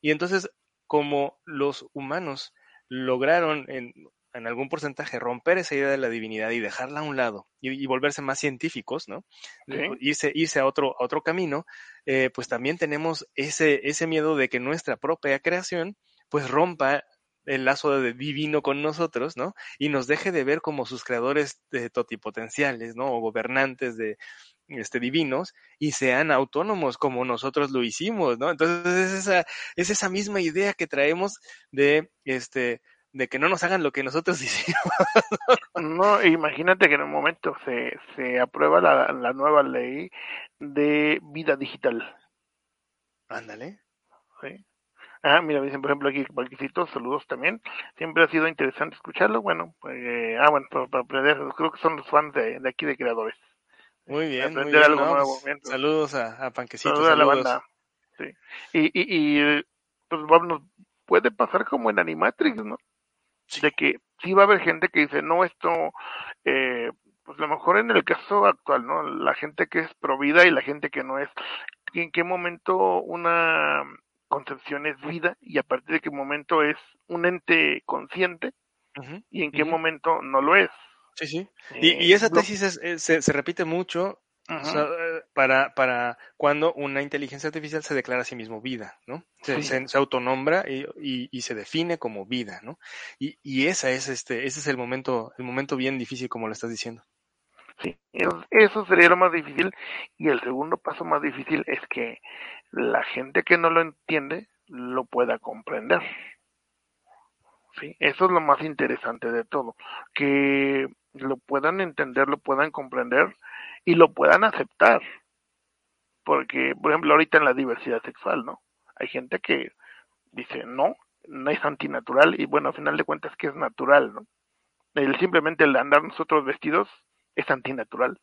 Y entonces, como los humanos lograron en, en algún porcentaje romper esa idea de la divinidad y dejarla a un lado y, y volverse más científicos, ¿no? Sí. Irse, irse a otro, a otro camino, eh, pues también tenemos ese, ese miedo de que nuestra propia creación pues rompa el lazo de divino con nosotros, ¿no? Y nos deje de ver como sus creadores de totipotenciales, ¿no? O gobernantes de este divinos y sean autónomos como nosotros lo hicimos, ¿no? Entonces es esa, es esa misma idea que traemos de este de que no nos hagan lo que nosotros hicimos. No, imagínate que en un momento se, se aprueba la, la nueva ley de vida digital. Ándale. ¿sí? Ah, mira, dicen por ejemplo aquí, Valquisitos, saludos también. Siempre ha sido interesante escucharlo. Bueno, pues, eh, ah, bueno, para, aprender, creo que son los fans de, de aquí de creadores. Muy bien, muy bien. algo no, nuevo. pues, saludos a, a Panquecito, saludos a la banda. Sí. Y, y, y pues bueno, puede pasar como en Animatrix, ¿no? Sí. De que sí va a haber gente que dice, no, esto, eh, pues a lo mejor en el caso actual, ¿no? La gente que es pro vida y la gente que no es. ¿En qué momento una concepción es vida y a partir de qué momento es un ente consciente y en qué momento no lo es. Sí, sí. Y, Eh, y esa tesis es- es- se, se repite mucho. O sea, eh, para, para cuando una inteligencia artificial se declara a sí mismo vida, ¿no? Se, se- se autonombra y, y- y se define como vida, ¿no? Y, y esa es este, ese es el momento, el momento bien difícil, como lo estás diciendo. Sí, eso sería lo más difícil. Y el segundo paso más difícil es que la gente que no lo entiende lo pueda comprender. Sí, eso es lo más interesante de todo. Que lo puedan entender, lo puedan comprender y lo puedan aceptar. Porque, por ejemplo, ahorita en la diversidad sexual, ¿no? Hay gente que dice, no, no es antinatural y bueno, al final de cuentas que es natural, ¿no? El, simplemente el andar nosotros vestidos es antinatural.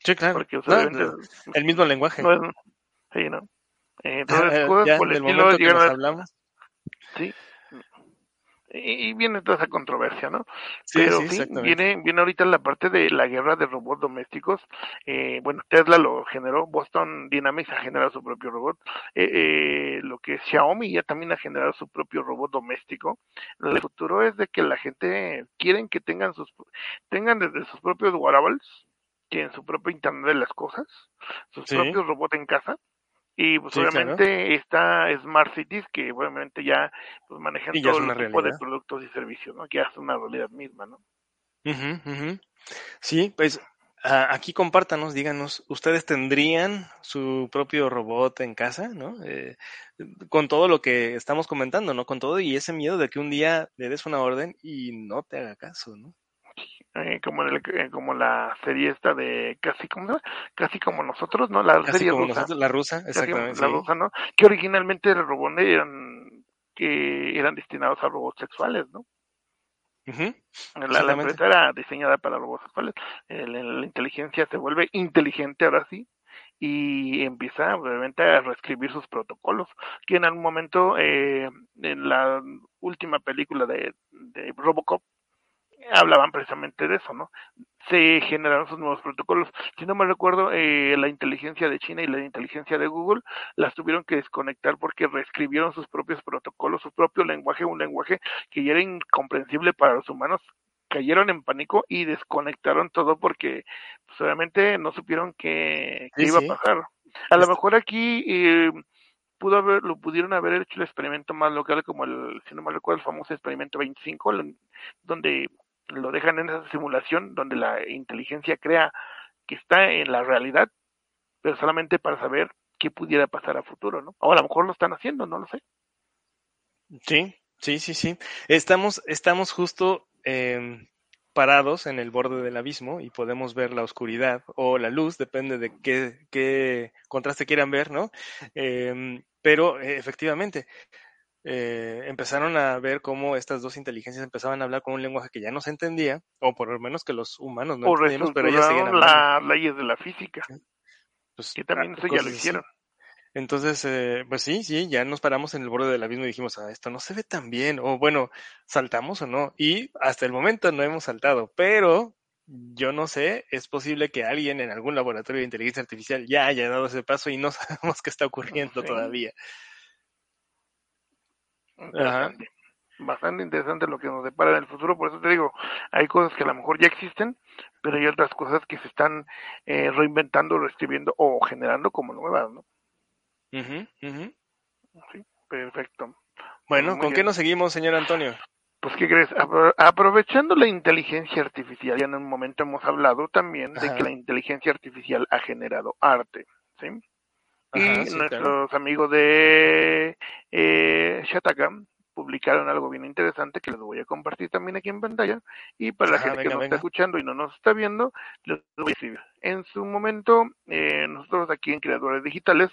Sí, claro. Porque No, el mismo lenguaje. no es, sí, ¿no? Eh, Entonces, Eh, cosas ya, por el estilo a- hablamos. sí. Y, viene toda esa controversia, ¿no? Sí, Pero sí, viene, viene ahorita la parte de la guerra de robots domésticos. Eh, bueno, Tesla lo generó, Boston Dynamics ha generado su propio robot. Eh, eh, lo que Xiaomi ya también ha generado su propio robot doméstico. El futuro es de que la gente quieren que tengan sus tengan desde sus propios wearables, tienen su propio internet de las cosas, sus Sí. propios robots en casa. Y pues Sí, claro. obviamente está Smart Cities que obviamente ya pues manejan ya todo el tipo de productos y servicios, ¿no? Que ya es una realidad misma, ¿no? Sí, pues aquí compártanos, díganos, ¿ustedes tendrían su propio robot en casa, no? Eh, con todo lo que estamos comentando, ¿no? Con todo y ese miedo de que un día le des una orden y no te haga caso, ¿no? Eh, como en el, eh, como la serie esta de casi como casi como nosotros, ¿no? La Casi serie como rusa, nosotros, la rusa, casi exactamente. la rusa, ¿no? Que originalmente los robots eran que eran destinados a robots sexuales, ¿no? La, la empresa era diseñada para robots sexuales. El- la inteligencia se vuelve inteligente ahora sí y empieza obviamente a reescribir sus protocolos que en algún momento eh, en la última película de, de Robocop hablaban precisamente de eso, ¿no? Se generaron sus nuevos protocolos. Si no me recuerdo, eh, la inteligencia de China y la inteligencia de Google las tuvieron que desconectar porque reescribieron sus propios protocolos, su propio lenguaje, un lenguaje que ya era incomprensible para los humanos. Cayeron en pánico y desconectaron todo porque pues, obviamente no supieron qué, qué Sí, iba a pasar. A lo mejor aquí eh, pudo haber, lo pudieron haber hecho el experimento más local como el, si no me recuerdo, el famoso experimento 25, el- donde lo dejan en esa simulación, donde la inteligencia crea que está en la realidad, pero solamente para saber qué pudiera pasar a futuro, ¿no? O a lo mejor lo están haciendo, no lo sé. Sí, sí, sí, sí. Estamos, estamos justo em, parados en el borde del abismo y podemos ver la oscuridad o la luz, depende de qué, qué contraste quieran ver, ¿no? Em, pero efectivamente, eh, empezaron a ver cómo estas dos inteligencias empezaban a hablar con un lenguaje que ya no se entendía, o por lo menos que los humanos no o entendíamos, pero ellas seguían hablando. las leyes de la física, Pues, que también eso ya lo así. hicieron. Entonces, eh, pues sí, sí, ya nos paramos en el borde del abismo y dijimos, ah, esto no se ve tan bien, o bueno, saltamos o no. Y hasta el momento no hemos saltado, pero yo no sé, es posible que alguien en algún laboratorio de inteligencia artificial ya haya dado ese paso y no sabemos qué está ocurriendo Sí. todavía. Bastante interesante lo que nos depara en el futuro, por eso te digo, hay cosas que a lo mejor ya existen, pero hay otras cosas que se están eh, reinventando, reescribiendo o generando como nuevas, ¿no? Ujú, ujú. Sí, perfecto. Bueno, Muy ¿con qué nos seguimos, señor Antonio? Pues, ¿qué crees? Apro- aprovechando la inteligencia artificial, ya en un momento hemos hablado también de que la inteligencia artificial ha generado arte, ¿sí? Y sí, nuestros claro. amigos de eh, Shataka publicaron algo bien interesante que les voy a compartir también aquí en pantalla y para la gente que nos venga. está escuchando y no nos está viendo les voy a escribir. En su momento eh, nosotros aquí en Creadores Digitales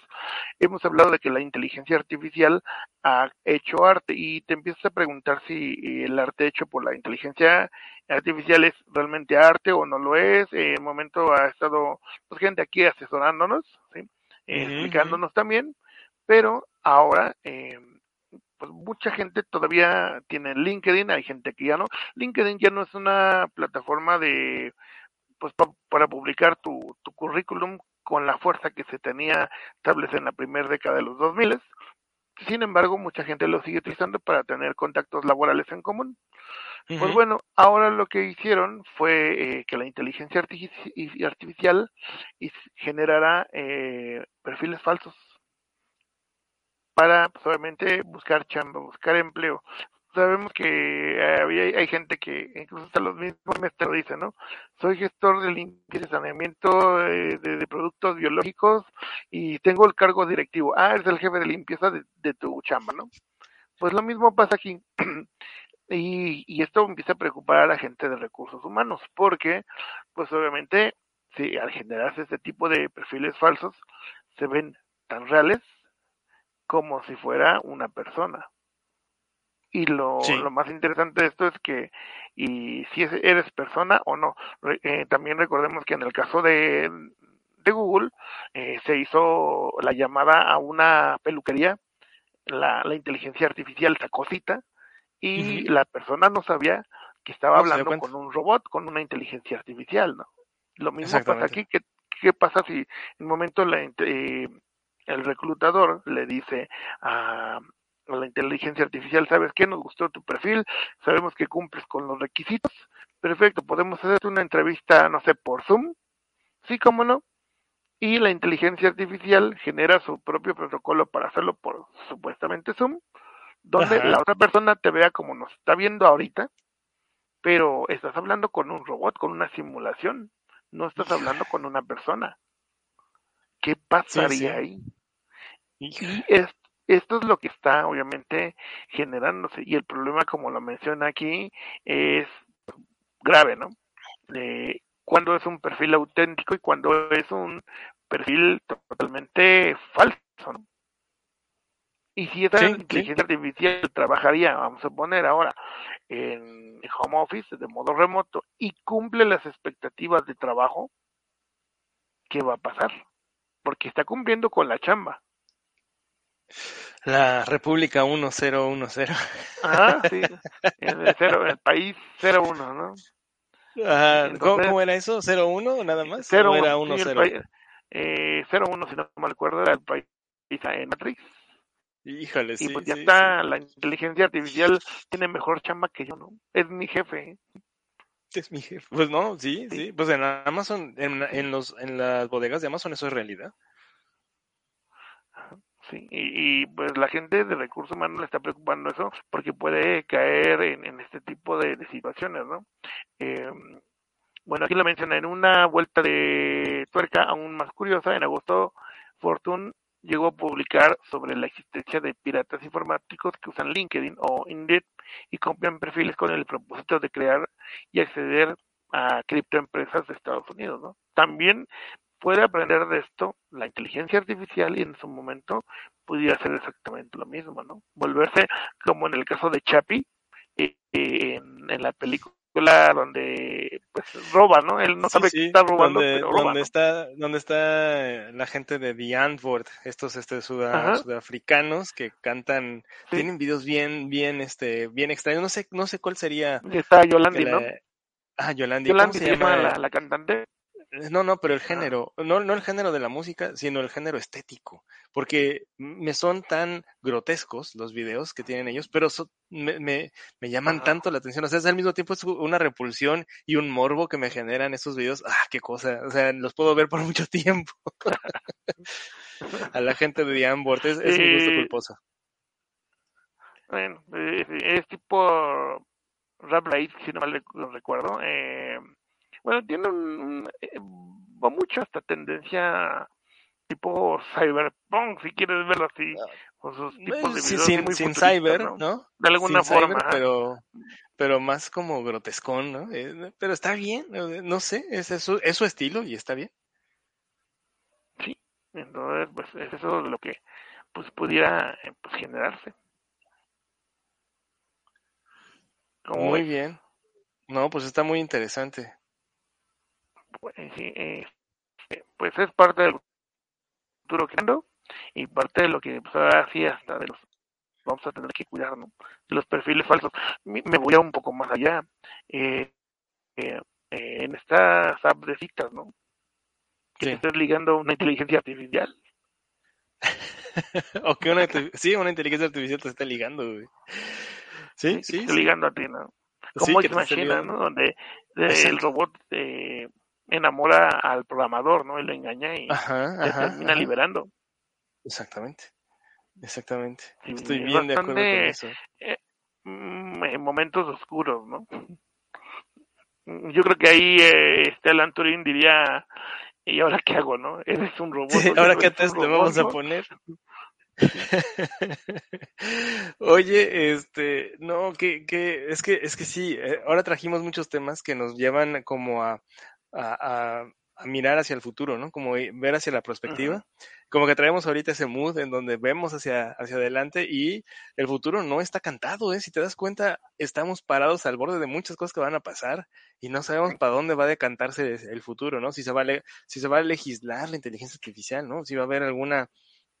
hemos hablado de que la inteligencia artificial ha hecho arte y te empiezas a preguntar si eh, el arte hecho por la inteligencia artificial es realmente arte o no lo es. En el momento ha estado pues, gente aquí asesorándonos, ¿sí? Eh, explicándonos también, pero ahora eh, pues mucha gente todavía tiene LinkedIn, hay gente que ya no. LinkedIn ya no es una plataforma de pues pa- para publicar tu, tu currículum con la fuerza que se tenía establecida en la primera década de los 2000. Sin embargo, mucha gente lo sigue utilizando para tener contactos laborales en común. Pues bueno, ahora lo que hicieron fue eh, que la inteligencia artifici- artificial generara eh, perfiles falsos para, pues, obviamente, buscar chamba, buscar empleo. Sabemos que eh, había, hay gente que incluso hasta los mismos me lo dicen, ¿no? Soy gestor de limpieza y saneamiento eh, de, de productos biológicos y tengo el cargo directivo. Ah, eres el jefe de limpieza de, de tu chamba, ¿no? Pues lo mismo pasa aquí. Y, y esto empieza a preocupar a la gente de recursos humanos, porque, pues obviamente, si al generarse este tipo de perfiles falsos, se ven tan reales como si fuera una persona. Y lo, Sí. lo más interesante de esto es que, y si es- eres persona o no, eh, también recordemos que en el caso de, de Google, eh, se hizo la llamada a una peluquería, la, la inteligencia artificial sacó cita, y la persona no sabía que estaba No hablando con un robot, con una inteligencia artificial, ¿no? Lo mismo pasa aquí, ¿qué, qué pasa si en un momento la, eh, el reclutador le dice a, a la inteligencia artificial, ¿sabes qué? Nos gustó tu perfil, sabemos que cumples con los requisitos, perfecto, podemos hacerte una entrevista, no sé, por Zoom, sí, cómo no, y la inteligencia artificial genera su propio protocolo para hacerlo por supuestamente Zoom, donde Ajá. la otra persona te vea como nos está viendo ahorita, pero estás hablando con un robot, con una simulación, no estás hablando con una persona. ¿Qué pasaría sí. ahí? Y es, esto es lo que está obviamente generándose y el problema como lo menciona aquí es grave, ¿no? Eh, cuando es un perfil auténtico y cuando es un perfil totalmente falso, ¿no? Y si esa Sí, sí. inteligencia artificial trabajaría, vamos a poner ahora, en home office, de modo remoto, y cumple las expectativas de trabajo, ¿qué va a pasar? Porque está cumpliendo con la chamba. La República 1010. Ah, sí. El, cero, el país 01, ¿no? Ajá. ¿Cómo, Entonces- cómo era eso? ¿01 nada más? 0, ¿O era 1, 10? eh, 01, si no me acuerdo, era el país en Matrix. Híjole, sí. y pues ya sí, está, la inteligencia artificial tiene mejor chamba que yo, ¿no? Es mi jefe. Es mi jefe. Pues no, sí, Sí. sí. Pues en Amazon, en, en, los, en las bodegas de Amazon eso es realidad. Sí, y, y, pues la gente de recursos humanos le está preocupando eso porque puede caer en, en este tipo de, de situaciones, ¿no? Eh, bueno, aquí lo menciona en una vuelta de tuerca aún más curiosa, en agosto Fortune llegó a publicar sobre la existencia de piratas informáticos que usan LinkedIn o Indeed y copian perfiles con el propósito de crear y acceder a criptoempresas de Estados Unidos, ¿no? También puede aprender de esto la inteligencia artificial y en su momento pudiera hacer exactamente lo mismo, ¿no? Volverse como en el caso de Chappie eh, en, la película donde pues roba, ¿no? Él no sabe sí, que está robando, donde, pero roba. donde ¿no? está, donde está la gente de The Antwoord, estos este sudafricanos que cantan, Sí. tienen videos bien, bien, este, bien extraños. No sé, no sé cuál sería. Está Yolandi, la- ¿no? Ah, Yolandi. ¿Cómo se se llama llama? la, la cantante. No, no, pero el género, no, no el género de la música, sino el género estético, porque me son tan grotescos los videos que tienen ellos, pero so- me, me, me llaman tanto la atención, o sea, es al mismo tiempo es una repulsión y un morbo que me generan esos videos, ah, qué cosa, o sea, los puedo ver por mucho tiempo. A la gente de The Ambort, es, es mi gusto culposo. Bueno, eh, es tipo Rap Raid, si no mal recuerdo. Eh, bueno, tiene un, eh, va mucho esta tendencia tipo cyberpunk, si quieres verlo así, con sus tipos de Sí, videos sin, cyber, ¿no? ¿no? De alguna Sin forma. cyber, pero, pero más como grotescón, ¿no? Eh, pero está bien, no sé, es, es su, es su estilo y está bien. Sí, entonces, pues es eso lo que pues pudiera eh, pues, generarse. ¿Cómo Muy ves? bien. No, pues está muy interesante. Pues, eh, eh, pues es parte del futuro que ando y parte de lo que pues, ahora sí hasta de los vamos a tener que cuidar, ¿no? De los perfiles falsos. Me voy a un poco más allá. Eh, en estas apps de citas, ¿no? que Sí. te estés ligando a una inteligencia artificial. o que una, sí, una inteligencia artificial te está ligando, güey. Sí, sí, sí. ligando a ti, ¿no? Como. ¿no? Donde eh, el robot eh, enamora al programador, ¿no? Y lo engaña y Ajá, te ajá, termina ajá. liberando. Exactamente. Exactamente. Sí, Estoy es bien de acuerdo con eso. Mm, en momentos oscuros, ¿no? Yo creo que ahí eh, este Alan Turing diría, ¿y ahora qué hago, no? Eres un robot. Sí, ahora no qué test le vamos a poner. Oye, este, no, que, que, es que, es que sí, eh, ahora trajimos muchos temas que nos llevan como a, a, a- a mirar hacia el futuro, ¿no? Como ver hacia la perspectiva. Como que traemos ahorita ese mood en donde vemos hacia, hacia adelante y el futuro no está cantado, ¿eh? Si te das cuenta, estamos parados al borde de muchas cosas que van a pasar y no sabemos para dónde va a decantarse el futuro, ¿no? Si se va a, le- si se va a legislar la inteligencia artificial, ¿no? Si va a haber alguna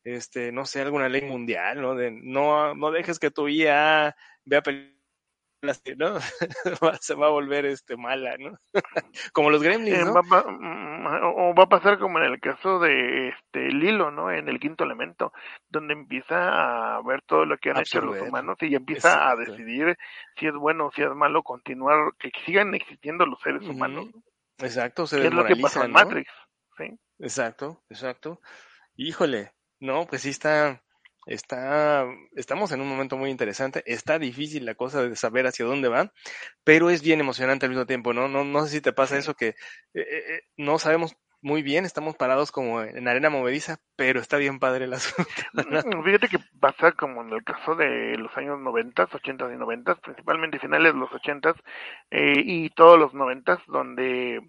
este, no sé, alguna ley mundial, ¿no? De no, no dejes que tu IA vea películas, se va a volver este mala, ¿no? Como los Eh, gremlins, ¿no? va, a pa- mm, o va a pasar como en el caso de este Lilo, ¿no? En el quinto elemento, donde empieza a ver todo lo que han hecho los Absorber. humanos y empieza a decidir si es bueno o si es malo continuar, que sigan existiendo los seres humanos. Exacto, se es lo que desmoraliza, en ¿no? Matrix. ¿sí? Exacto, exacto. Híjole, no, pues sí está, está, estamos en un momento muy interesante. Está difícil la cosa de saber hacia dónde va, pero es bien emocionante al mismo tiempo, ¿no? No, no sé si te pasa eso que eh, eh, eh, no sabemos muy bien, estamos parados como en arena movediza, pero está bien padre el asunto. ¿no? Mm, Fíjate que pasa como en el caso de los años 90, 80 y 90, principalmente finales de los 80 eh, y todos los 90, donde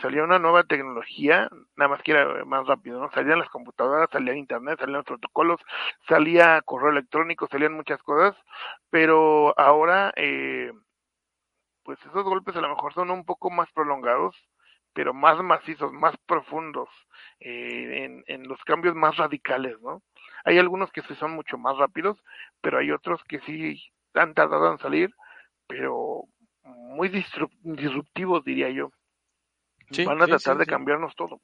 salía una nueva tecnología, nada más que era más rápido, ¿no? Salían las computadoras, salía internet, salían los protocolos, salía correo electrónico, salían muchas cosas, pero ahora, eh, pues esos golpes a lo mejor son un poco más prolongados, pero más macizos, más profundos, eh, en, en los cambios más radicales, ¿no? Hay algunos que sí son mucho más rápidos, pero hay otros que sí han tardado en salir, pero muy disrup- disruptivos, diría yo. Sí, Van a sí, tratar sí, de cambiarnos todo.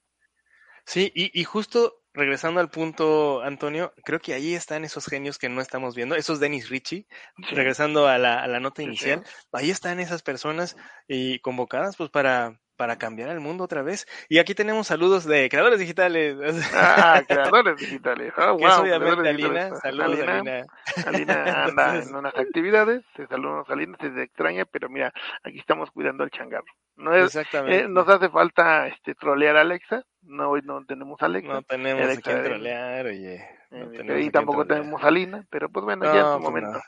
Sí, y, y justo regresando al punto, Antonio, creo que ahí están esos genios que no estamos viendo, esos Dennis Ritchie, regresando a la, a la nota inicial, ahí están esas personas y convocadas pues para, para cambiar el mundo otra vez. Y aquí tenemos saludos de creadores digitales. Ah, creadores digitales. Ah, que es wow, creadores Alina. digitales. Saludos, Alina, Alina. Alina anda en unas actividades, te saludamos Alina, se te extraña, pero mira, aquí estamos cuidando el changarro. No es, Exactamente. eh, nos hace falta este trolear a Alexa, no hoy no tenemos a Alexa, no tenemos a Alexa, quien eh, trolear, oye. No eh, tenemos a y quien tampoco trolear. tenemos a Alina, pero pues bueno, No, ya es su pues momento. no.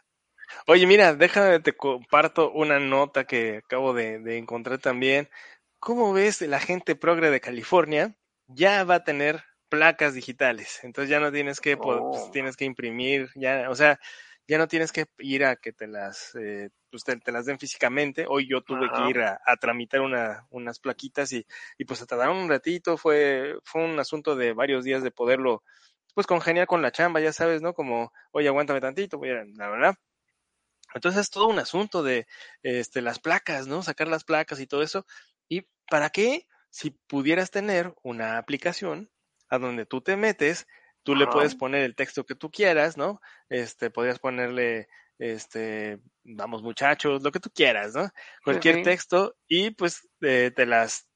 Oye, mira, déjame te comparto una nota que acabo de, de encontrar también. ¿Cómo ves la gente progre de California? Ya va a tener placas digitales. Entonces ya no tienes que, pues, Oh. tienes que imprimir, ya, o sea, ya no tienes que ir a que te las, eh, pues te, te las den físicamente. Hoy yo tuve Ajá. que ir a, a tramitar una, unas plaquitas y, y pues se tardaron un ratito. Fue, fue un asunto de varios días de poderlo, pues congeniar con la chamba, ya sabes, ¿no? Como, oye, aguántame tantito, voy a, la verdad. Entonces es todo un asunto de este, las placas, ¿no? Sacar las placas y todo eso. ¿Y para qué? Si pudieras tener una aplicación a donde tú te metes, tú le puedes poner el texto que tú quieras, ¿no? Este, podrías ponerle, este, vamos muchachos, lo que tú quieras, ¿no? Cualquier texto y pues eh, te las,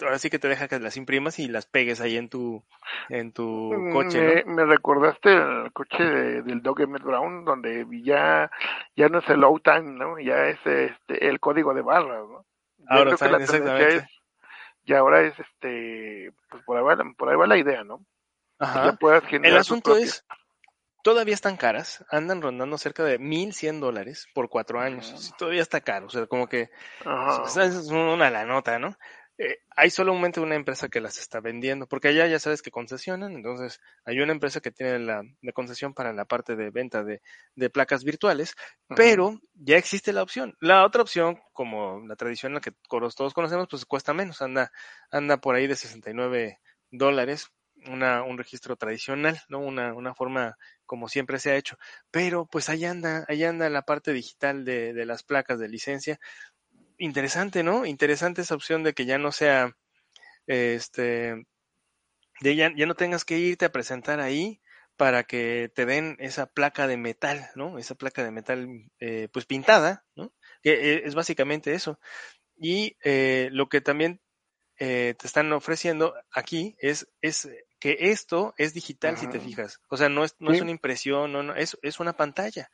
ahora sí que te deja que las imprimas y las pegues ahí en tu, en tu coche, me, ¿no? me recordaste el coche de- del Dog Emmett Brown, donde ya, ya no es el low time, ¿no? Ya es este, el código de barras, ¿no? Ahora creo que la exactamente. es, y ahora es este, pues por ahí va, la- por ahí va la idea, ¿no? Ajá. El asunto es, todavía están caras, andan rondando cerca de 1100 dólares por cuatro años. Sí, todavía está caro, o sea, como que es una la nota, ¿no? Eh, hay solamente una empresa que las está vendiendo, porque allá ya sabes que concesionan, entonces hay una empresa que tiene la, la concesión para la parte de venta de, de placas virtuales, pero ya existe la opción. La otra opción, como la tradicional que todos todos conocemos, pues cuesta menos, anda, anda por ahí de 69 dólares, una, un registro tradicional, ¿no? Una, una forma como siempre se ha hecho. Pero pues ahí anda, ahí anda la parte digital de, de las placas de licencia. Interesante, ¿no? Interesante esa opción de que ya no sea este De ya, ya no tengas que irte a presentar ahí para que te den esa placa de metal, ¿no? Esa placa de metal, eh, pues pintada, ¿no? Que eh, es básicamente eso. Y eh, lo que también eh, te están ofreciendo aquí es, es que esto es digital, si te fijas. O sea, no es, no es una impresión, no, no, es, es una pantalla.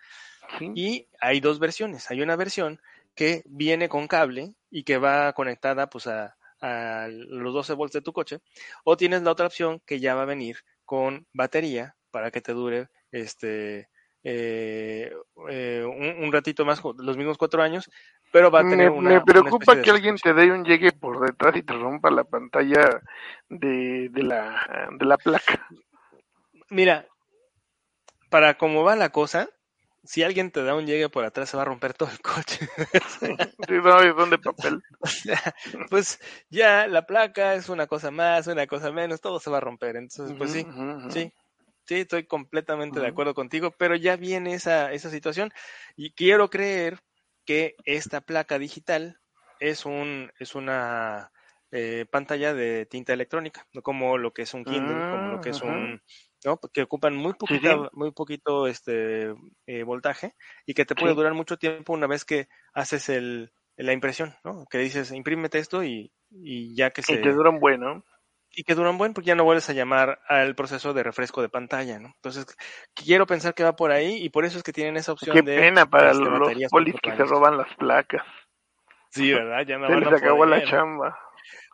Sí. Y hay dos versiones. Hay una versión que viene con cable y que va conectada pues a, a los 12 volts de tu coche. O tienes la otra opción que ya va a venir con batería para que te dure este eh, eh, un, un ratito más, los mismos cuatro años, pero va a tener me, una. me preocupa que alguien te dé un llegue por detrás y te rompa la pantalla de, de la de la placa. Mira, para cómo va la cosa, si alguien te da un llegue por atrás, se va a romper todo el coche. Sí, no, son de papel. O sea, pues ya la placa es una cosa más, una cosa menos, todo se va a romper. Entonces, pues sí, sí, sí, estoy completamente de acuerdo contigo, pero ya viene esa, esa situación y quiero creer que esta placa digital es un, es una eh, pantalla de tinta electrónica, no como lo que es un Kindle, como lo que es Ah, un, ¿no? Que ocupan muy Sí, sí. muy poquito este eh, voltaje y que te puede Sí. durar mucho tiempo una vez que haces el, la impresión, ¿no? Que dices, imprímete esto y, y ya que Y se te duran bueno. y que duran buen porque ya no vuelves a llamar al proceso de refresco de pantalla, ¿no? Entonces, quiero pensar que va por ahí y por eso es que tienen esa opción Qué de pena para este, los polis que se roban las placas. Sí, ¿verdad? Ya no Se van les a acabó la chamba.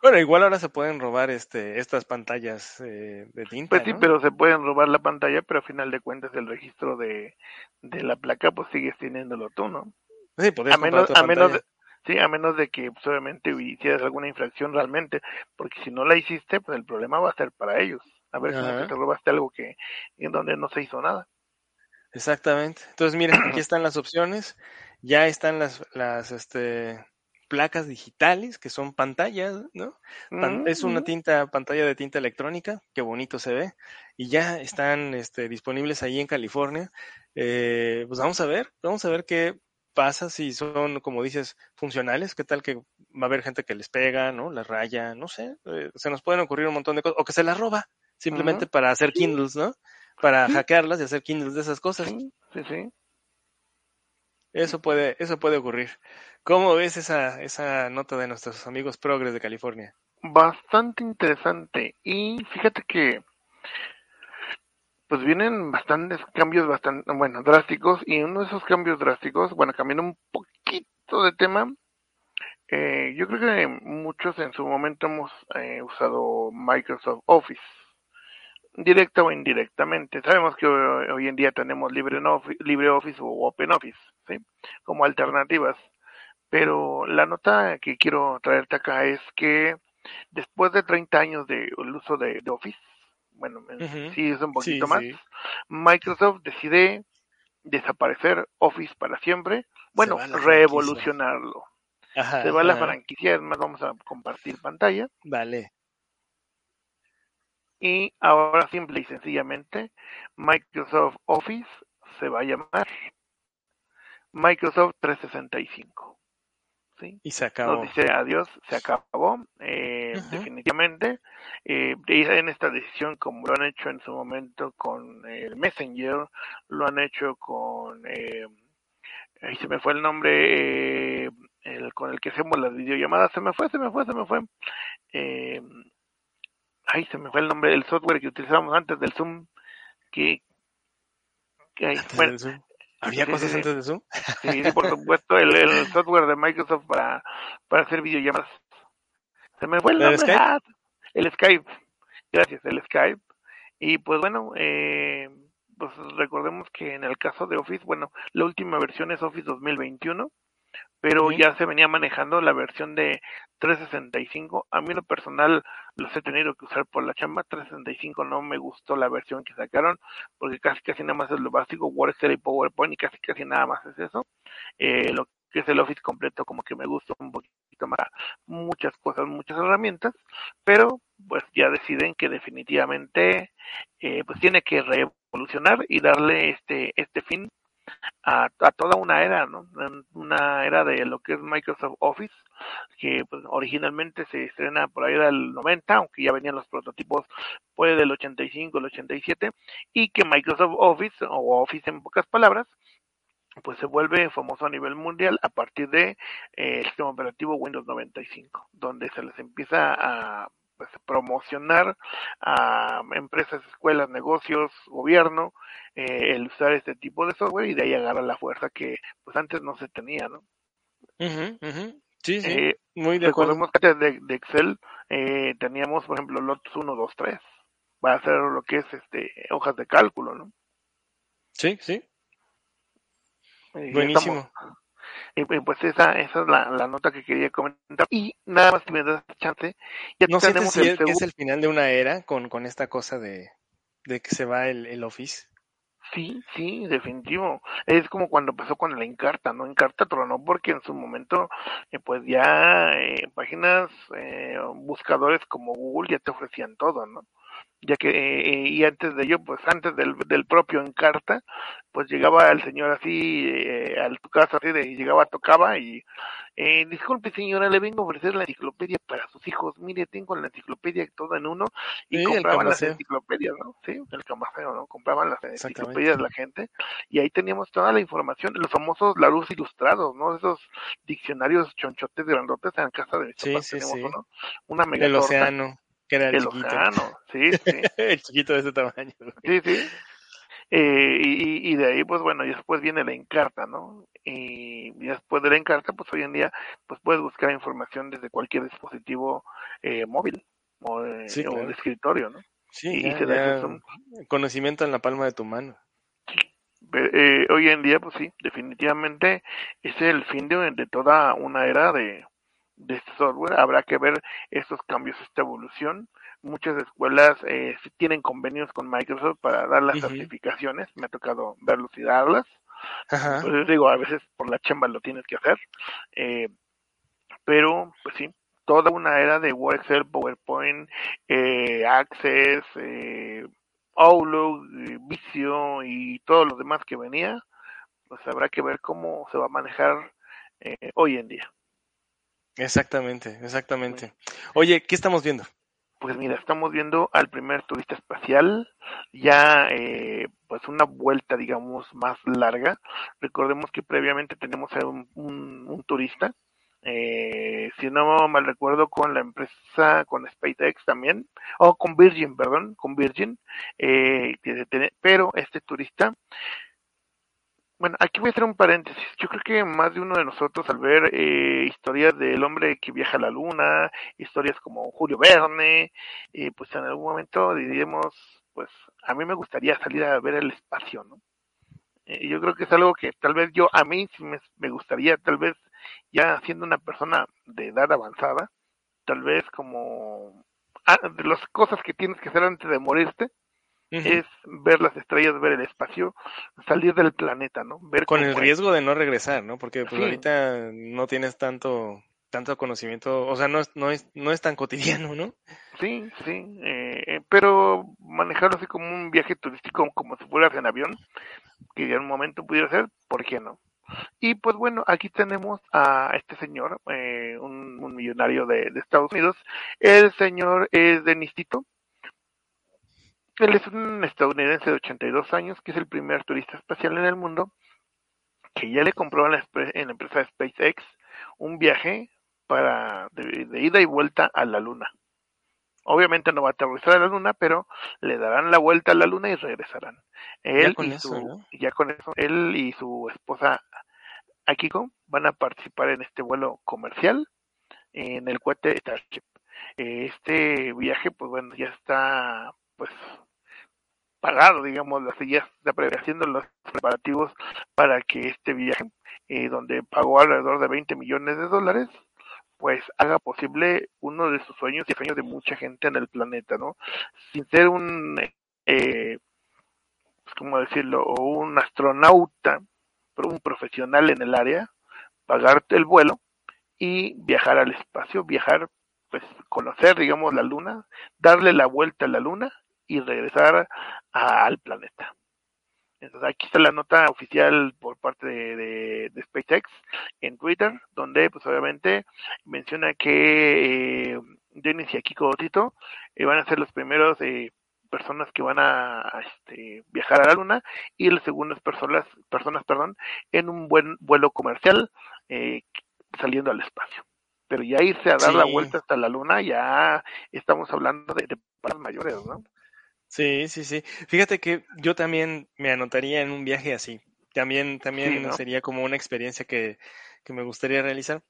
Bueno, igual ahora se pueden robar este estas pantallas eh, de tinta, Pues sí, ¿no? pero se pueden robar la pantalla, pero a final de cuentas el registro de, de la placa pues sigues teniéndolo tú, ¿no? Sí, podrías A menos, a menos, de- sí, a menos de que pues, obviamente hicieras alguna infracción realmente, porque si no la hiciste, pues el problema va a ser para ellos. A ver, Ajá. te robaste algo que en donde no se hizo nada. Exactamente. Entonces, mira, aquí están las opciones, ya están las, las este, placas digitales, que son pantallas, ¿no? Pan- es una Ujú. tinta, pantalla de tinta electrónica, qué bonito se ve, y ya están este, disponibles ahí en California. Eh, pues vamos a ver, vamos a ver qué pasa si son, como dices, funcionales, qué tal que va a haber gente que les pega, ¿no? Las raya, no sé, eh, se nos pueden ocurrir un montón de cosas, o que se las roba, simplemente para hacer. Kindles, ¿no? Para hackearlas y hacer Kindles de esas cosas. Sí, sí, sí. Eso puede, eso puede ocurrir. ¿Cómo ves esa, esa nota de nuestros amigos progres de California? Bastante interesante. Y fíjate que pues vienen bastantes cambios bastante, bueno, drásticos. Y uno de esos cambios drásticos, bueno, cambiando un poquito de tema, eh, yo creo que muchos en su momento hemos eh, usado Microsoft Office, directa o indirectamente. Sabemos que hoy, hoy en día tenemos LibreOffice, LibreOffice o OpenOffice, ¿sí? Como alternativas. Pero la nota que quiero traerte acá es que después de 30 años del uso de, de Office, bueno, Ujú. sí es un Sí, poquito más, sí. Microsoft decide desaparecer Office para siempre, bueno, la revolucionarlo. Se va la ajá. franquicia, es más, vamos a compartir pantalla Vale. Y ahora simple y sencillamente Microsoft Office se va a llamar Microsoft 365. ¿sí? Y se acabó. Nos dice adiós, se acabó, eh, Ujú. definitivamente. Eh, en esta decisión, como lo han hecho en su momento con el Messenger, lo han hecho con, eh, ahí se me fue el nombre, eh, el con el que hacemos las videollamadas, se me fue, se me fue, se me fue. Eh, ahí se me fue el nombre del software que utilizábamos antes del Zoom, que, Antes bueno, del Zoom. ¿Había sí, cosas antes de Zoom? Sí, sí, por supuesto, el, el software de Microsoft para, para hacer videollamadas. Se me fue el ¿El nombre. Skype? ah, el Skype. Gracias, el Skype. Y pues bueno, eh, pues recordemos que en el caso de Office, bueno, la última versión es Office 2021, pero ya se venía manejando la versión de 365. A mí lo personal los he tenido que usar por la chamba. 365 no me gustó la versión que sacaron, porque casi casi nada más es lo básico, Word, Excel y PowerPoint, y casi casi nada más es eso. Eh, lo que es el Office completo como que me gusta un poquito más, muchas cosas, muchas herramientas, pero pues ya deciden que definitivamente eh, pues tiene que revolucionar y darle este, este fin a, a, toda una era, ¿no? Una era de lo que es Microsoft Office, que pues, originalmente se estrena por ahí del 90, aunque ya venían los prototipos pues del 85, el 87, y que Microsoft Office, o Office en pocas palabras, pues se vuelve famoso a nivel mundial a partir de eh, el sistema operativo Windows 95, donde se les empieza a pues, promocionar a empresas, escuelas, negocios, gobierno, eh, el usar este tipo de software y de ahí agarra la fuerza que pues antes no se tenía, ¿no? Uh -huh. Sí, sí, Eh, muy de acuerdo. Recordemos que antes de, de Excel eh, teníamos, por ejemplo, Lotus 1, 2, 3, para hacer lo que es este hojas de cálculo, ¿no? Sí, sí, buenísimo. estamos- y, y, pues esa, esa es la, la nota que quería comentar. Y nada más que me das chance, ya ¿No sientes tenemos si el es, es el final de una era con, con esta cosa de, de que se va el, el Office? Sí, sí, definitivo. Es como cuando pasó con el Encarta, ¿no? Encarta tronó porque en su momento, eh, pues ya eh, páginas, eh, buscadores como Google ya te ofrecían todo, ¿no? Ya que, eh, y antes de ello, pues antes del, del propio Encarta, pues llegaba el señor así, eh, a tu casa, así de, llegaba, tocaba y, eh, disculpe señora, le vengo a ofrecer la enciclopedia para sus hijos. Mire, tengo la enciclopedia todo en uno y Sí, compraban las enciclopedias, ¿no? Sí, el camaceo, ¿no? Compraban las enciclopedias la gente y ahí teníamos toda la información, los famosos Larousse ilustrados, ¿no? Esos diccionarios chonchotes grandotes en casa de mis Sí, papás sí, teníamos sí. uno, una mega El océano, que era el, el chiquito. sí, sí, el chiquito de ese tamaño. sí, sí. Eh, y, y de ahí, pues bueno, y después viene la encarta, ¿no? Y después de la encarta, pues hoy en día, pues puedes buscar información desde cualquier dispositivo eh, móvil o, de- Sí, o claro. de escritorio, ¿no? Sí, Y ya, se da ya eso, son- conocimiento en la palma de tu mano. Eh, hoy en día, pues sí, definitivamente es el fin de, de toda una era de, de este software. Habrá que ver estos cambios, esta evolución. Muchas escuelas eh, tienen convenios con Microsoft para dar las certificaciones. Me ha tocado verlos y darlas. Ajá. Pues digo, a veces por la chamba lo tienes que hacer. Eh, pero, pues sí, toda una era de Word, Excel, PowerPoint, eh, Access, eh, Outlook, eh, Visio y todo lo demás que venía, pues habrá que ver cómo se va a manejar eh, hoy en día. Exactamente, exactamente. Oye, ¿qué estamos viendo? Pues mira, estamos viendo al primer turista espacial, ya eh, pues una vuelta, digamos, más larga. Recordemos que previamente tenemos a un, un, un turista, eh, si no mal recuerdo, con la empresa, con SpaceX también, o con Virgin, perdón, con Virgin, eh, pero este turista, bueno, aquí voy a hacer un paréntesis. Yo creo que más de uno de nosotros al ver eh, historias del hombre que viaja a la luna, historias como Julio Verne, eh, pues en algún momento diríamos, pues a mí me gustaría salir a ver el espacio, ¿no? Eh, yo creo que es algo que tal vez yo, a mí sí me, gustaría, tal vez ya siendo una persona de edad avanzada, tal vez como ah, de las cosas que tienes que hacer antes de morirte, Es ver las estrellas, ver el espacio, salir del planeta, ¿no? Ver Con el es. riesgo de no regresar, ¿no? Porque pues Sí. ahorita no tienes tanto tanto conocimiento, o sea, no es, no es, no es tan cotidiano, ¿no? Sí, sí, eh, eh, pero manejarlo así como un viaje turístico, como si fueras en avión, que en un momento pudiera ser, ¿por qué no? Y pues bueno, aquí tenemos a este señor, eh, un, un millonario de, de Estados Unidos. El señor es Denis Tito. Él es un estadounidense de 82 años, que es el primer turista espacial en el mundo, que ya le compró en la, en la empresa SpaceX un viaje para de, de ida y vuelta a la Luna. Obviamente no va a aterrizar a la Luna, pero le darán la vuelta a la Luna y regresarán. Él con y eso, su, ¿no? ya con eso, él y su esposa Akiko van a participar en este vuelo comercial en el cohete Starship. Este viaje, pues bueno, ya está, pues pagado, digamos, está pre- haciendo los preparativos para que este viaje, eh, donde pagó alrededor de 20 millones de dólares, pues haga posible uno de sus sueños y sueños de mucha gente en el planeta, ¿no? Sin ser un, eh, pues, ¿cómo decirlo? O un astronauta, pero un profesional en el área, pagarte el vuelo y viajar al espacio, viajar, pues conocer, digamos, la luna, darle la vuelta a la luna y regresar a- al planeta. Entonces aquí está la nota oficial por parte de, de, de SpaceX en Twitter, donde pues obviamente menciona que eh, Denis y Akiko Tito eh, van a ser los primeros eh, personas que van a, a, este, viajar a la luna y las segundas personas, personas perdón, en un buen vuelo comercial eh, saliendo al espacio. Pero ya irse a dar Sí. la vuelta hasta la luna, ya estamos hablando de, de mayores, ¿no? Sí, sí, sí. Fíjate que yo también me anotaría en un viaje así. También, también Sí, ¿no? sería como una experiencia que, que me gustaría realizar.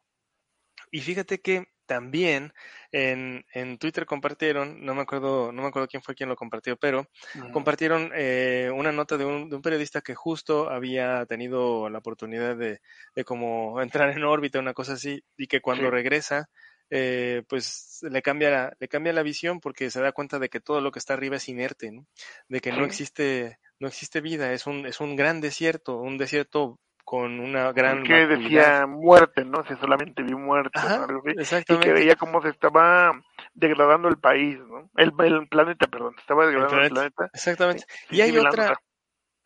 Y fíjate que también en, en Twitter compartieron, no me acuerdo, no me acuerdo quién fue quien lo compartió, pero compartieron eh, una nota de un, de un periodista que justo había tenido la oportunidad de, de como entrar en órbita, una cosa así, y que cuando Sí. regresa, eh, pues le cambia, la, le cambia la visión porque se da cuenta de que todo lo que está arriba es inerte, ¿no? De que no existe, no existe vida, es un, es un gran desierto, un desierto con una gran que decía muerte, ¿no? Si solamente vi muerte, Ajá, ¿no? Algo así. y que exactamente. veía cómo se estaba degradando el país, ¿no? El, el planeta, perdón, se estaba degradando el planeta, planeta. Exactamente. Sí, y hay otra.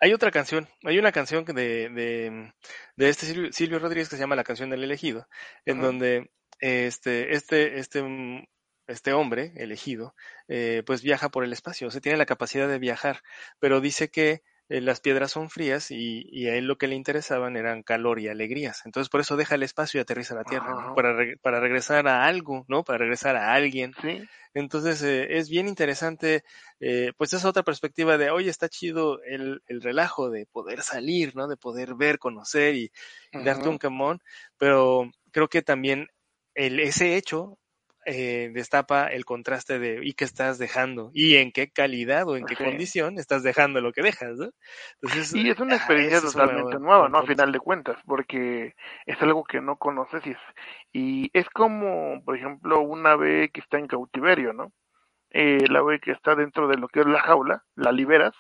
Hay otra canción, hay una canción de, de, de este Silvio, Silvio Rodríguez que se llama La canción del elegido, en donde este, este, este, mm, este hombre elegido, eh, pues viaja por el espacio, o sea, tiene la capacidad de viajar, pero dice que eh, las piedras son frías y, y a él lo que le interesaban eran calor y alegrías. Entonces por eso deja el espacio y aterriza a la Tierra, para, re- para regresar a algo, ¿no? Para regresar a alguien. Sí, Entonces eh, es bien interesante, pues esa otra perspectiva de, oye, está chido el, el relajo de poder salir, ¿no? De poder ver, conocer y, y darte un camón, pero creo que también el, ese hecho eh, destapa el contraste de y qué estás dejando y en qué calidad o en qué Sí. condición estás dejando lo que dejas, ¿no? Entonces, Y es una ah, experiencia un totalmente nueva, ¿no? A final de cuentas, porque es algo que no conoces y es, y es como, por ejemplo, un ave que está en cautiverio, ¿no? Eh, el ave que está dentro de lo que es la jaula, la liberas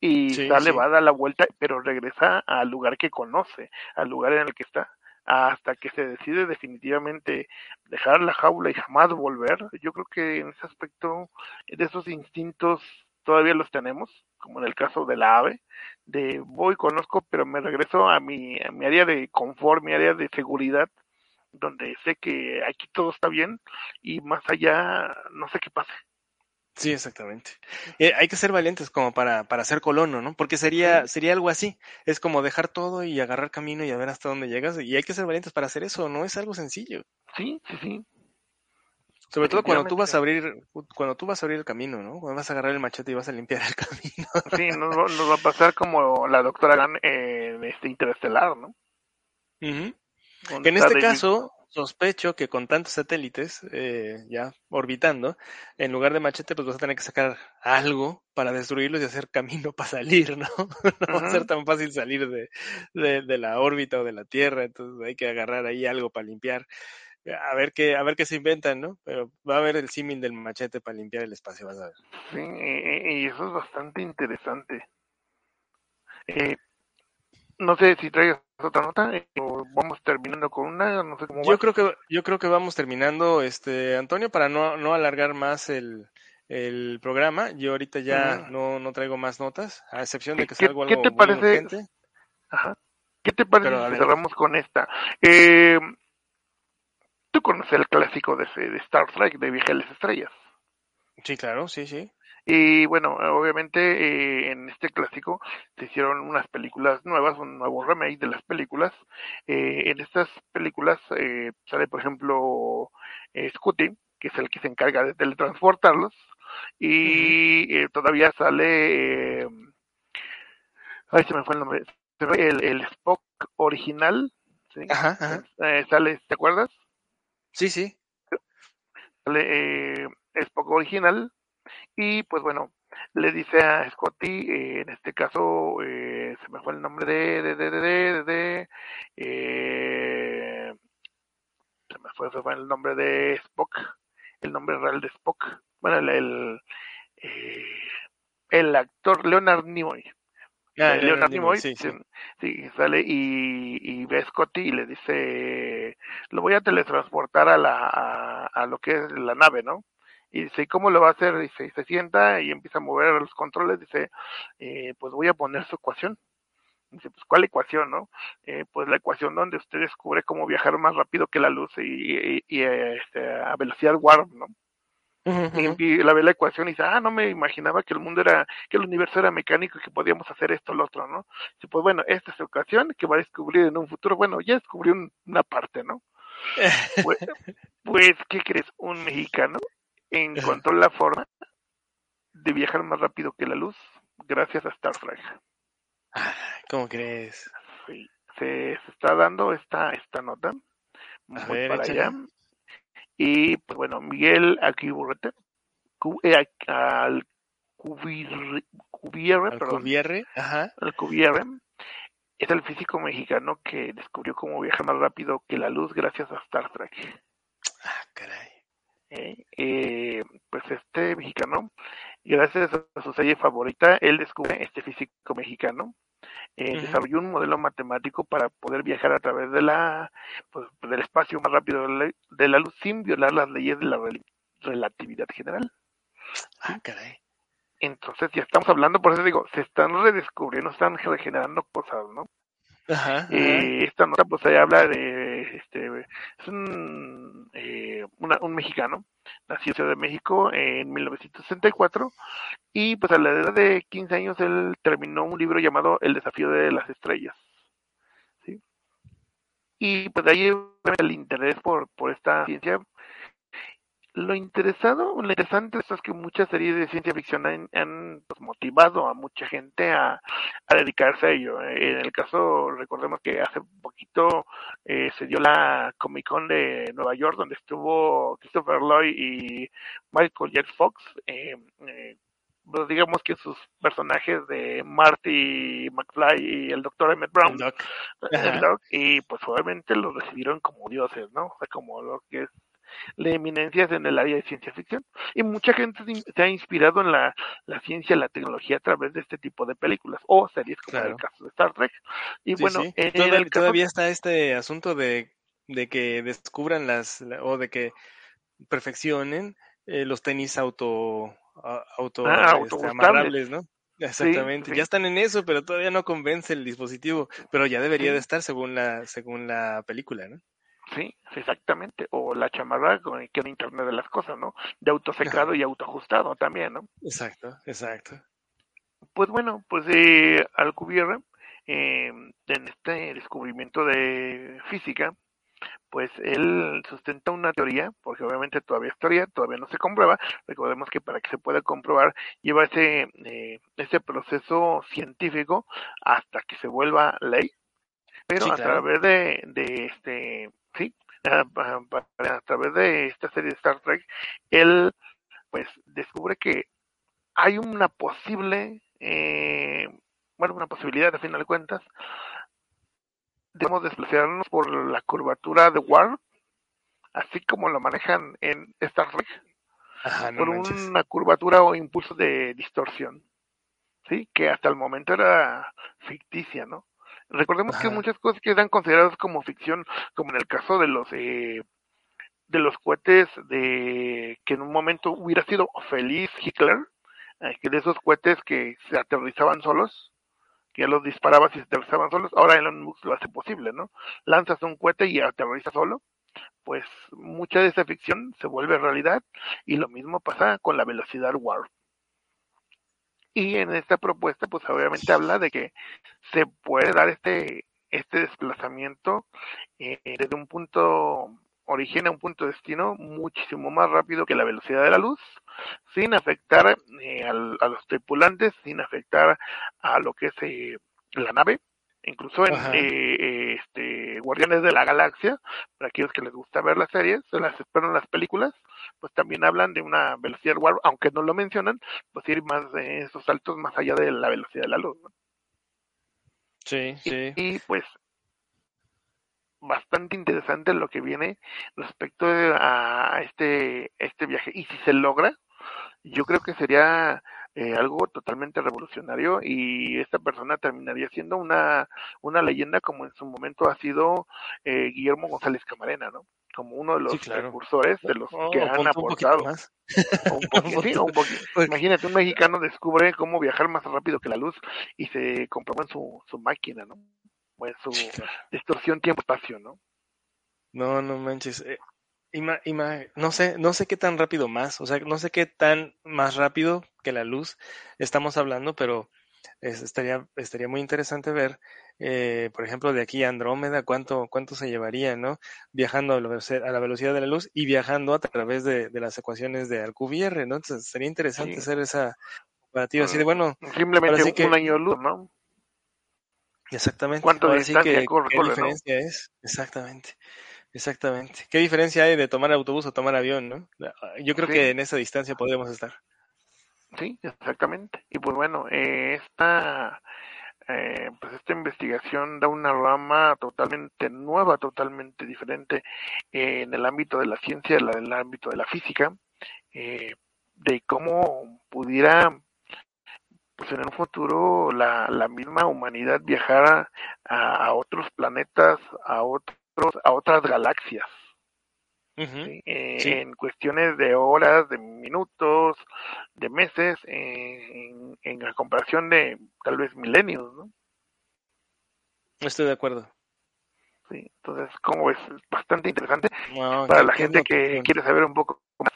y Sí, sale, sí. va a dar la vuelta, pero regresa al lugar que conoce, al lugar en el que está, hasta que se decide definitivamente dejar la jaula y jamás volver. Yo creo que en ese aspecto, de esos instintos todavía los tenemos, como en el caso de la ave, de voy, conozco, pero me regreso a mi, a mi área de confort, mi área de seguridad, donde sé que aquí todo está bien y más allá no sé qué pase. Sí, exactamente. Eh, hay que ser valientes como para, para ser colono, ¿no? Porque sería, sería algo así. Es como dejar todo y agarrar camino y a ver hasta dónde llegas. Y hay que ser valientes para hacer eso, no es algo sencillo. Sí, sí, sí. Sobre todo cuando tú vas a abrir, cuando tú vas a abrir el camino, ¿no? Cuando vas a agarrar el machete y vas a limpiar el camino. Sí, nos, va- nos va a pasar como la doctora Gunn en este interestelar, ¿no? Donde Que en este caso, sospecho que con tantos satélites eh, ya orbitando, en lugar de machete, pues vas a tener que sacar algo para destruirlos y hacer camino para salir, ¿no? No va a ser tan fácil salir de, de, de la órbita o de la Tierra, entonces hay que agarrar ahí algo para limpiar. A ver qué, a ver qué se inventan, ¿no? Pero va a haber el símil del machete para limpiar el espacio, vas a ver. Sí, y, y eso es bastante interesante. Eh, no sé si traigas otra nota eh, o vamos terminando con una, no sé cómo Yo va. creo que, yo creo que vamos terminando, este, Antonio, para no, no alargar más el, el programa. Yo ahorita ya no, no traigo más notas, a excepción de que ¿Qué- salga qué algo te muy parece? urgente. Ajá. ¿Qué te parece Pero, si cerramos con esta? Eh, Tú conoces el clásico de, de Star Trek, de las Estrellas. Sí, claro, sí, sí. Y bueno, obviamente eh, en este clásico se hicieron unas películas nuevas, un nuevo remake de las películas. Eh, en estas películas eh, sale, por ejemplo, eh, Scotty, que es el que se encarga de teletransportarlos, y eh, todavía sale, eh, ay, se me fue el nombre, el, el Spock original, ¿sí? Ajá, ajá. Sale, ¿te acuerdas? Sí, sí. Sale eh, Spock original, y pues bueno, le dice a Scotty, eh, en este caso, eh, se me fue el nombre de, de, de, de, de, eh, se me fue, se fue el nombre de Spock, el nombre real de Spock, bueno, el, el, eh, el actor Leonard Nimoy, Ah, eh, Leonard Nimoy, Nimoy, sí, sí. sí, sí, sale y, y ve a Scotty y le dice, lo voy a teletransportar a la a, a lo que es la nave, ¿no? Y dice, ¿cómo lo va a hacer? Dice, se sienta y empieza a mover los controles. Dice, eh, pues voy a poner su ecuación. Dice, pues ¿cuál ecuación, no? Eh, pues la ecuación donde usted descubre cómo viajar más rápido que la luz y, y, y, este, a velocidad warp, ¿no? Y la ve la ecuación y dice, ah, no me imaginaba que el mundo era, que el universo era mecánico y que podíamos hacer esto o lo otro, ¿no? Dice, pues bueno, esta es la ocasión que va a descubrir en un futuro, bueno, ya descubrió un- una parte, ¿no? Pues, pues, ¿qué crees? Un mexicano encontró la forma de viajar más rápido que la luz gracias a Star Trek. Ah, ¿Cómo crees? Sí, se, se está dando esta, esta nota. A Voy ver, para allá. Y pues bueno, Miguel Aquiburrete, Cu- eh, al Cubierre, perdón, ajá. Alcubierre, es el físico mexicano que descubrió cómo viajar más rápido que la luz gracias a Star Trek. Ah, caray. ¿Eh? Eh, pues este mexicano, gracias a su serie favorita, él descubre este físico mexicano. eh. Desarrolló un modelo matemático para poder viajar a través de la, pues, del espacio más rápido de la, luz sin violar las leyes de la rel- relatividad general. Ah, caray. Entonces ya estamos hablando, por eso digo, se están redescubriendo, están regenerando cosas, ¿no? Ajá. ajá. Eh, esta nota pues ahí habla de este es un, eh, un mexicano nació en Ciudad de México en 1964 y pues a la edad de 15 años él terminó un libro llamado El desafío de las estrellas ¿sí? y pues de ahí el interés por, por esta ciencia lo interesado, lo interesante es que muchas series de ciencia ficción han, han, pues, motivado a mucha gente a, a dedicarse a ello. Eh, En el caso, recordemos que hace poquito eh, se dio la Comic Con de Nueva York, donde estuvo Christopher Lloyd y Michael J. Fox. Eh, eh, pues, digamos que sus personajes de Marty McFly y el Dr. Emmett Brown, El Doc. el Ajá. Doc, y pues obviamente los recibieron como dioses, ¿no? O sea, como lo que es de eminencias en el área de ciencia ficción. Y mucha gente se ha inspirado en la, la ciencia la tecnología a través de este tipo de películas o series como en el caso de Star Trek. Y Sí, bueno, sí. en Todavía, el caso todavía está este asunto de, de que descubran las, la- o de que perfeccionen eh, los tenis auto, auto, Ah, este, amarrables, ¿no? Exactamente. sí. Ya están en eso, pero todavía no convence el dispositivo. Pero ya debería de estar según la, según la película, ¿no? Sí, exactamente. O la chamarra con el que Internet de las cosas, ¿no? De autosecado y autoajustado también, ¿no? Exacto, exacto. Pues bueno, pues eh, Alcubierre, eh, en este descubrimiento de física, pues él sustenta una teoría, porque obviamente todavía es teoría, todavía no se comprueba. Recordemos que para que se pueda comprobar lleva ese, eh, ese proceso científico hasta que se vuelva ley, pero Sí, a través de, de este, sí, a, a- a través de esta serie de Star Trek, él pues descubre que hay una posible, eh, bueno, una posibilidad a final de cuentas, debemos desplazarnos por la curvatura de Warp, así como lo manejan en Star Trek, Ajá, no por manches. una curvatura o impulso de distorsión, ¿sí? Que hasta el momento era ficticia, ¿no? Recordemos que muchas cosas que eran consideradas como ficción, como en el caso de los eh, de los cohetes de que en un momento hubiera sido feliz Hitler, eh, que de esos cohetes que se aterrizaban solos, que ya los disparabas y se aterrizaban solos, ahora Elon Musk lo hace posible, ¿no? Lanzas un cohete y aterriza solo, pues mucha de esa ficción se vuelve realidad y lo mismo pasa con la velocidad warp. Y en esta propuesta, pues obviamente habla de que se puede dar este, este desplazamiento eh, desde un punto origen a un punto de destino muchísimo más rápido que la velocidad de la luz, sin afectar eh, al- a los tripulantes, sin afectar a lo que es eh, la nave. Incluso en eh, este, Guardianes de la Galaxia, para aquellos que les gusta ver las series, se las esperan las películas, pues también hablan de una velocidad warp, aunque no lo mencionan, pues ir más de esos saltos más allá de la velocidad de la luz. ¿no? Sí, Y, sí. y, pues bastante interesante lo que viene respecto a este este viaje y si se logra yo creo que sería eh, algo totalmente revolucionario y esta persona terminaría siendo una, una leyenda como en su momento ha sido eh, Guillermo González Camarena, ¿no? Como uno de los Sí, claro. precursores de los Oh, que ponte han un poquito aportado. más. Un poquito, sí, un poquito. Porque- Imagínate, un mexicano descubre cómo viajar más rápido que la luz y se comprobó en su, su máquina, ¿no? O en su Sí, claro. distorsión tiempo-espacio, ¿no? No, no manches. Ima- ima- no sé, no sé qué tan rápido más, o sea, no sé qué tan más rápido que la luz estamos hablando, pero es- estaría, estaría muy interesante ver, eh, por ejemplo, de aquí a Andrómeda, cuánto, cuánto se llevaría, ¿no? Viajando a la velocidad, a la velocidad de la luz y viajando a través de, de las ecuaciones de Alcubierre, ¿no? Entonces sería interesante Sí. hacer esa comparativa así de, bueno, Simplemente sí que- un año luz, ¿no? exactamente. ¿Cuánto Ahora distancia sí que, corre, ¿qué corre, no? diferencia es? Exactamente. Exactamente. ¿Qué diferencia hay de tomar autobús o tomar avión, no? Yo creo Sí. que en esa distancia podríamos estar. Sí, exactamente. Y pues bueno, eh, esta, eh, pues esta investigación da una rama totalmente nueva, totalmente diferente eh, en el ámbito de la ciencia, la del ámbito de la física, eh, de cómo pudiera, pues en un futuro, la, la misma humanidad viajar a, a otros planetas, a otros, a otras galaxias. Eh, Sí. en cuestiones de horas, de minutos, de meses, eh, en, en la comparación de tal vez milenios, ¿no? Estoy de acuerdo. Sí, entonces, como es bastante interesante para la gente que quiere saber un poco más,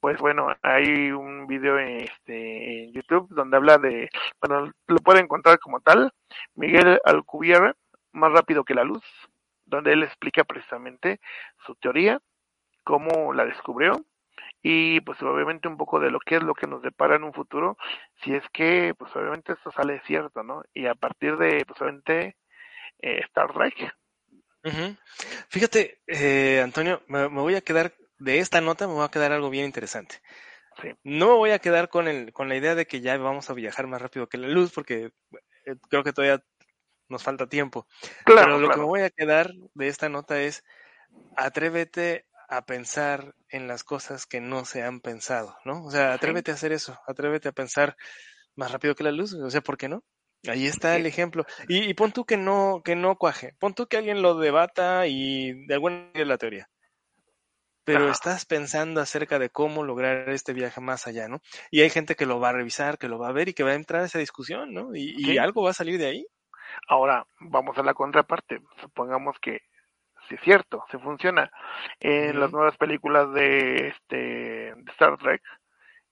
pues bueno, hay un video este, en YouTube donde habla de, bueno, lo pueden encontrar como tal, Miguel Alcubierre, más rápido que la luz, donde él explica precisamente su teoría, cómo la descubrió y pues obviamente un poco de lo que es lo que nos depara en un futuro, si es que pues obviamente esto sale cierto, ¿no? Y a partir de pues obviamente eh, Star Trek. Fíjate, eh, Antonio, me, me voy a quedar, de esta nota me voy a quedar algo bien interesante. Sí. No me voy a quedar con, el, con la idea de que ya vamos a viajar más rápido que la luz, porque eh, creo que todavía nos falta tiempo. claro, Pero lo que me voy a quedar de esta nota es, atrévete a pensar en las cosas que no se han pensado, ¿no? O sea, Sí. atrévete a hacer eso, atrévete a pensar más rápido que la luz, o sea, ¿por qué no? Ahí está el ejemplo. Y, y pon tú que no, que no cuaje, pon tú que alguien lo debata y de alguna manera la teoría. Pero estás pensando acerca de cómo lograr este viaje más allá, ¿no? Y hay gente que lo va a revisar, que lo va a ver y que va a entrar a esa discusión, ¿no? Y, algo va a salir de ahí. Ahora, vamos a la contraparte. Supongamos que si es cierto, si funciona. En las nuevas películas de este de Star Trek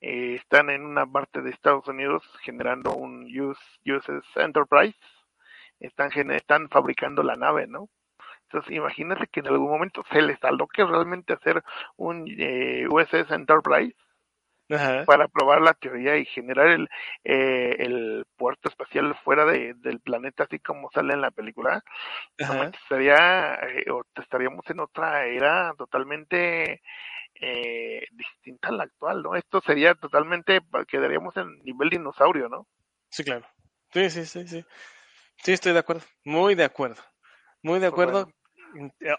eh, están en una parte de Estados Unidos generando un US, USS Enterprise. Están están fabricando la nave, ¿no? Entonces, imagínate que en algún momento se les aloque realmente hacer un eh, USS Enterprise Ajá. para probar la teoría y generar el, eh, el puerto espacial fuera de, del planeta, así como sale en la película, estaría, eh, o estaríamos en otra era totalmente eh, distinta a la actual, ¿no? Esto sería totalmente, quedaríamos en nivel dinosaurio, ¿no? Sí, claro. Sí, sí, sí, sí. Sí, estoy de acuerdo. Muy de acuerdo. Muy de acuerdo.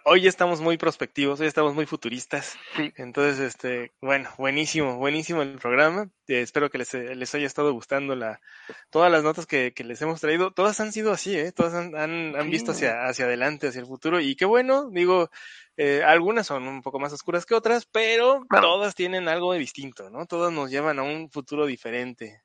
Hoy estamos muy prospectivos, hoy estamos muy futuristas. Sí, Entonces, este, bueno, buenísimo, buenísimo el programa. Eh, espero que les, les haya estado gustando la, todas las notas que, que les hemos traído. Todas han sido así, ¿eh? Todas han, han, han visto hacia, hacia adelante, hacia el futuro. Y qué bueno, digo, eh, algunas son un poco más oscuras que otras, pero Claro. todas tienen algo de distinto, ¿no? Todas nos llevan a un futuro diferente.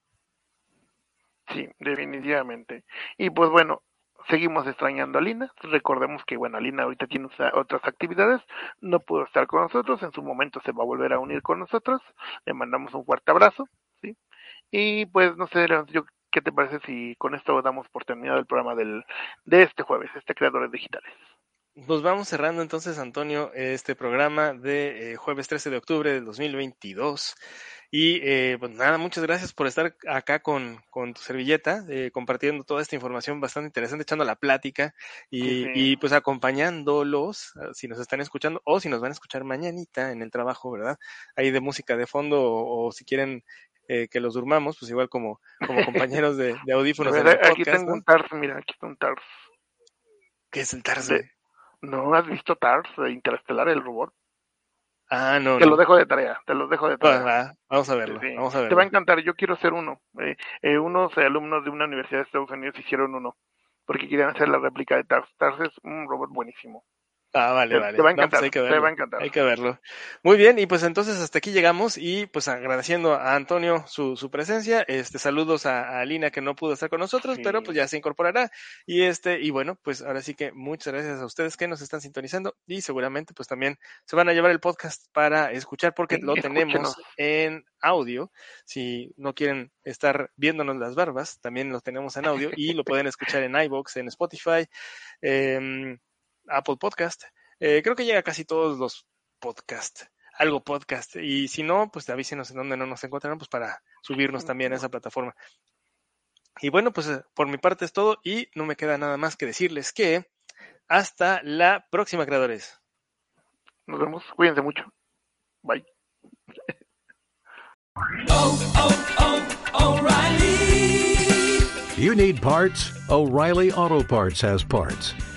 sí, definitivamente. Y pues bueno, seguimos extrañando a Lina. Recordemos que, bueno, Lina ahorita tiene otra- otras actividades, no pudo estar con nosotros, en su momento se va a volver a unir con nosotros. Le mandamos un fuerte abrazo, ¿sí? Y pues, no sé, ¿qué te parece si con esto damos por terminado el programa del, de este jueves, este Creadores Digitales? Pues vamos cerrando entonces, Antonio, este programa de eh, jueves 13 de octubre del 2022. Y eh, pues nada, muchas gracias por estar acá con, con tu servilleta, eh, compartiendo toda esta información bastante interesante, echando la plática y, Sí, y, pues acompañándolos, ah, si nos están escuchando o si nos van a escuchar mañanita en el trabajo, ¿verdad? Ahí de música de fondo o, o si quieren eh, que los durmamos, pues igual como, como compañeros de, audífonos en aquí tengo ¿no? un TARS, mira, aquí está un TARS. ¿Qué es el TARS? de-? ¿No has visto TARS de Interestelar, el robot? Ah, no. Te no. lo dejo de tarea, te lo dejo de tarea. va, vamos a verlo. Sí, Vamos a verlo. Te va a encantar, yo quiero hacer uno. Eh, eh, unos alumnos de una universidad de Estados Unidos hicieron uno, porque querían hacer la réplica de Tars. Tars es un robot buenísimo. Ah, vale, Te- vale. te va a No, pues encantar, hay que te verlo. va a encantar. Hay que verlo. Muy bien, y pues entonces hasta aquí llegamos y pues agradeciendo a Antonio su, su presencia, este saludos a, a Lina que no pudo estar con nosotros, Sí. pero pues ya se incorporará y este y bueno, pues ahora sí que muchas gracias a ustedes que nos están sintonizando y seguramente pues también se van a llevar el podcast para escuchar porque Sí, lo tenemos en audio. Si no quieren estar viéndonos las barbas, también lo tenemos en audio y lo pueden escuchar en iBox, en Spotify, em, Apple Podcast. Eh, creo que llega a casi todos los podcasts, algo podcast. Y si no, pues avísenos en donde no nos encontrarán, pues para subirnos también a esa plataforma. Y bueno, pues eh, por mi parte es todo y no me queda nada más que decirles que hasta la próxima, creadores. Nos vemos, cuídense mucho. Bye. You need parts? O'Reilly Auto Parts has parts.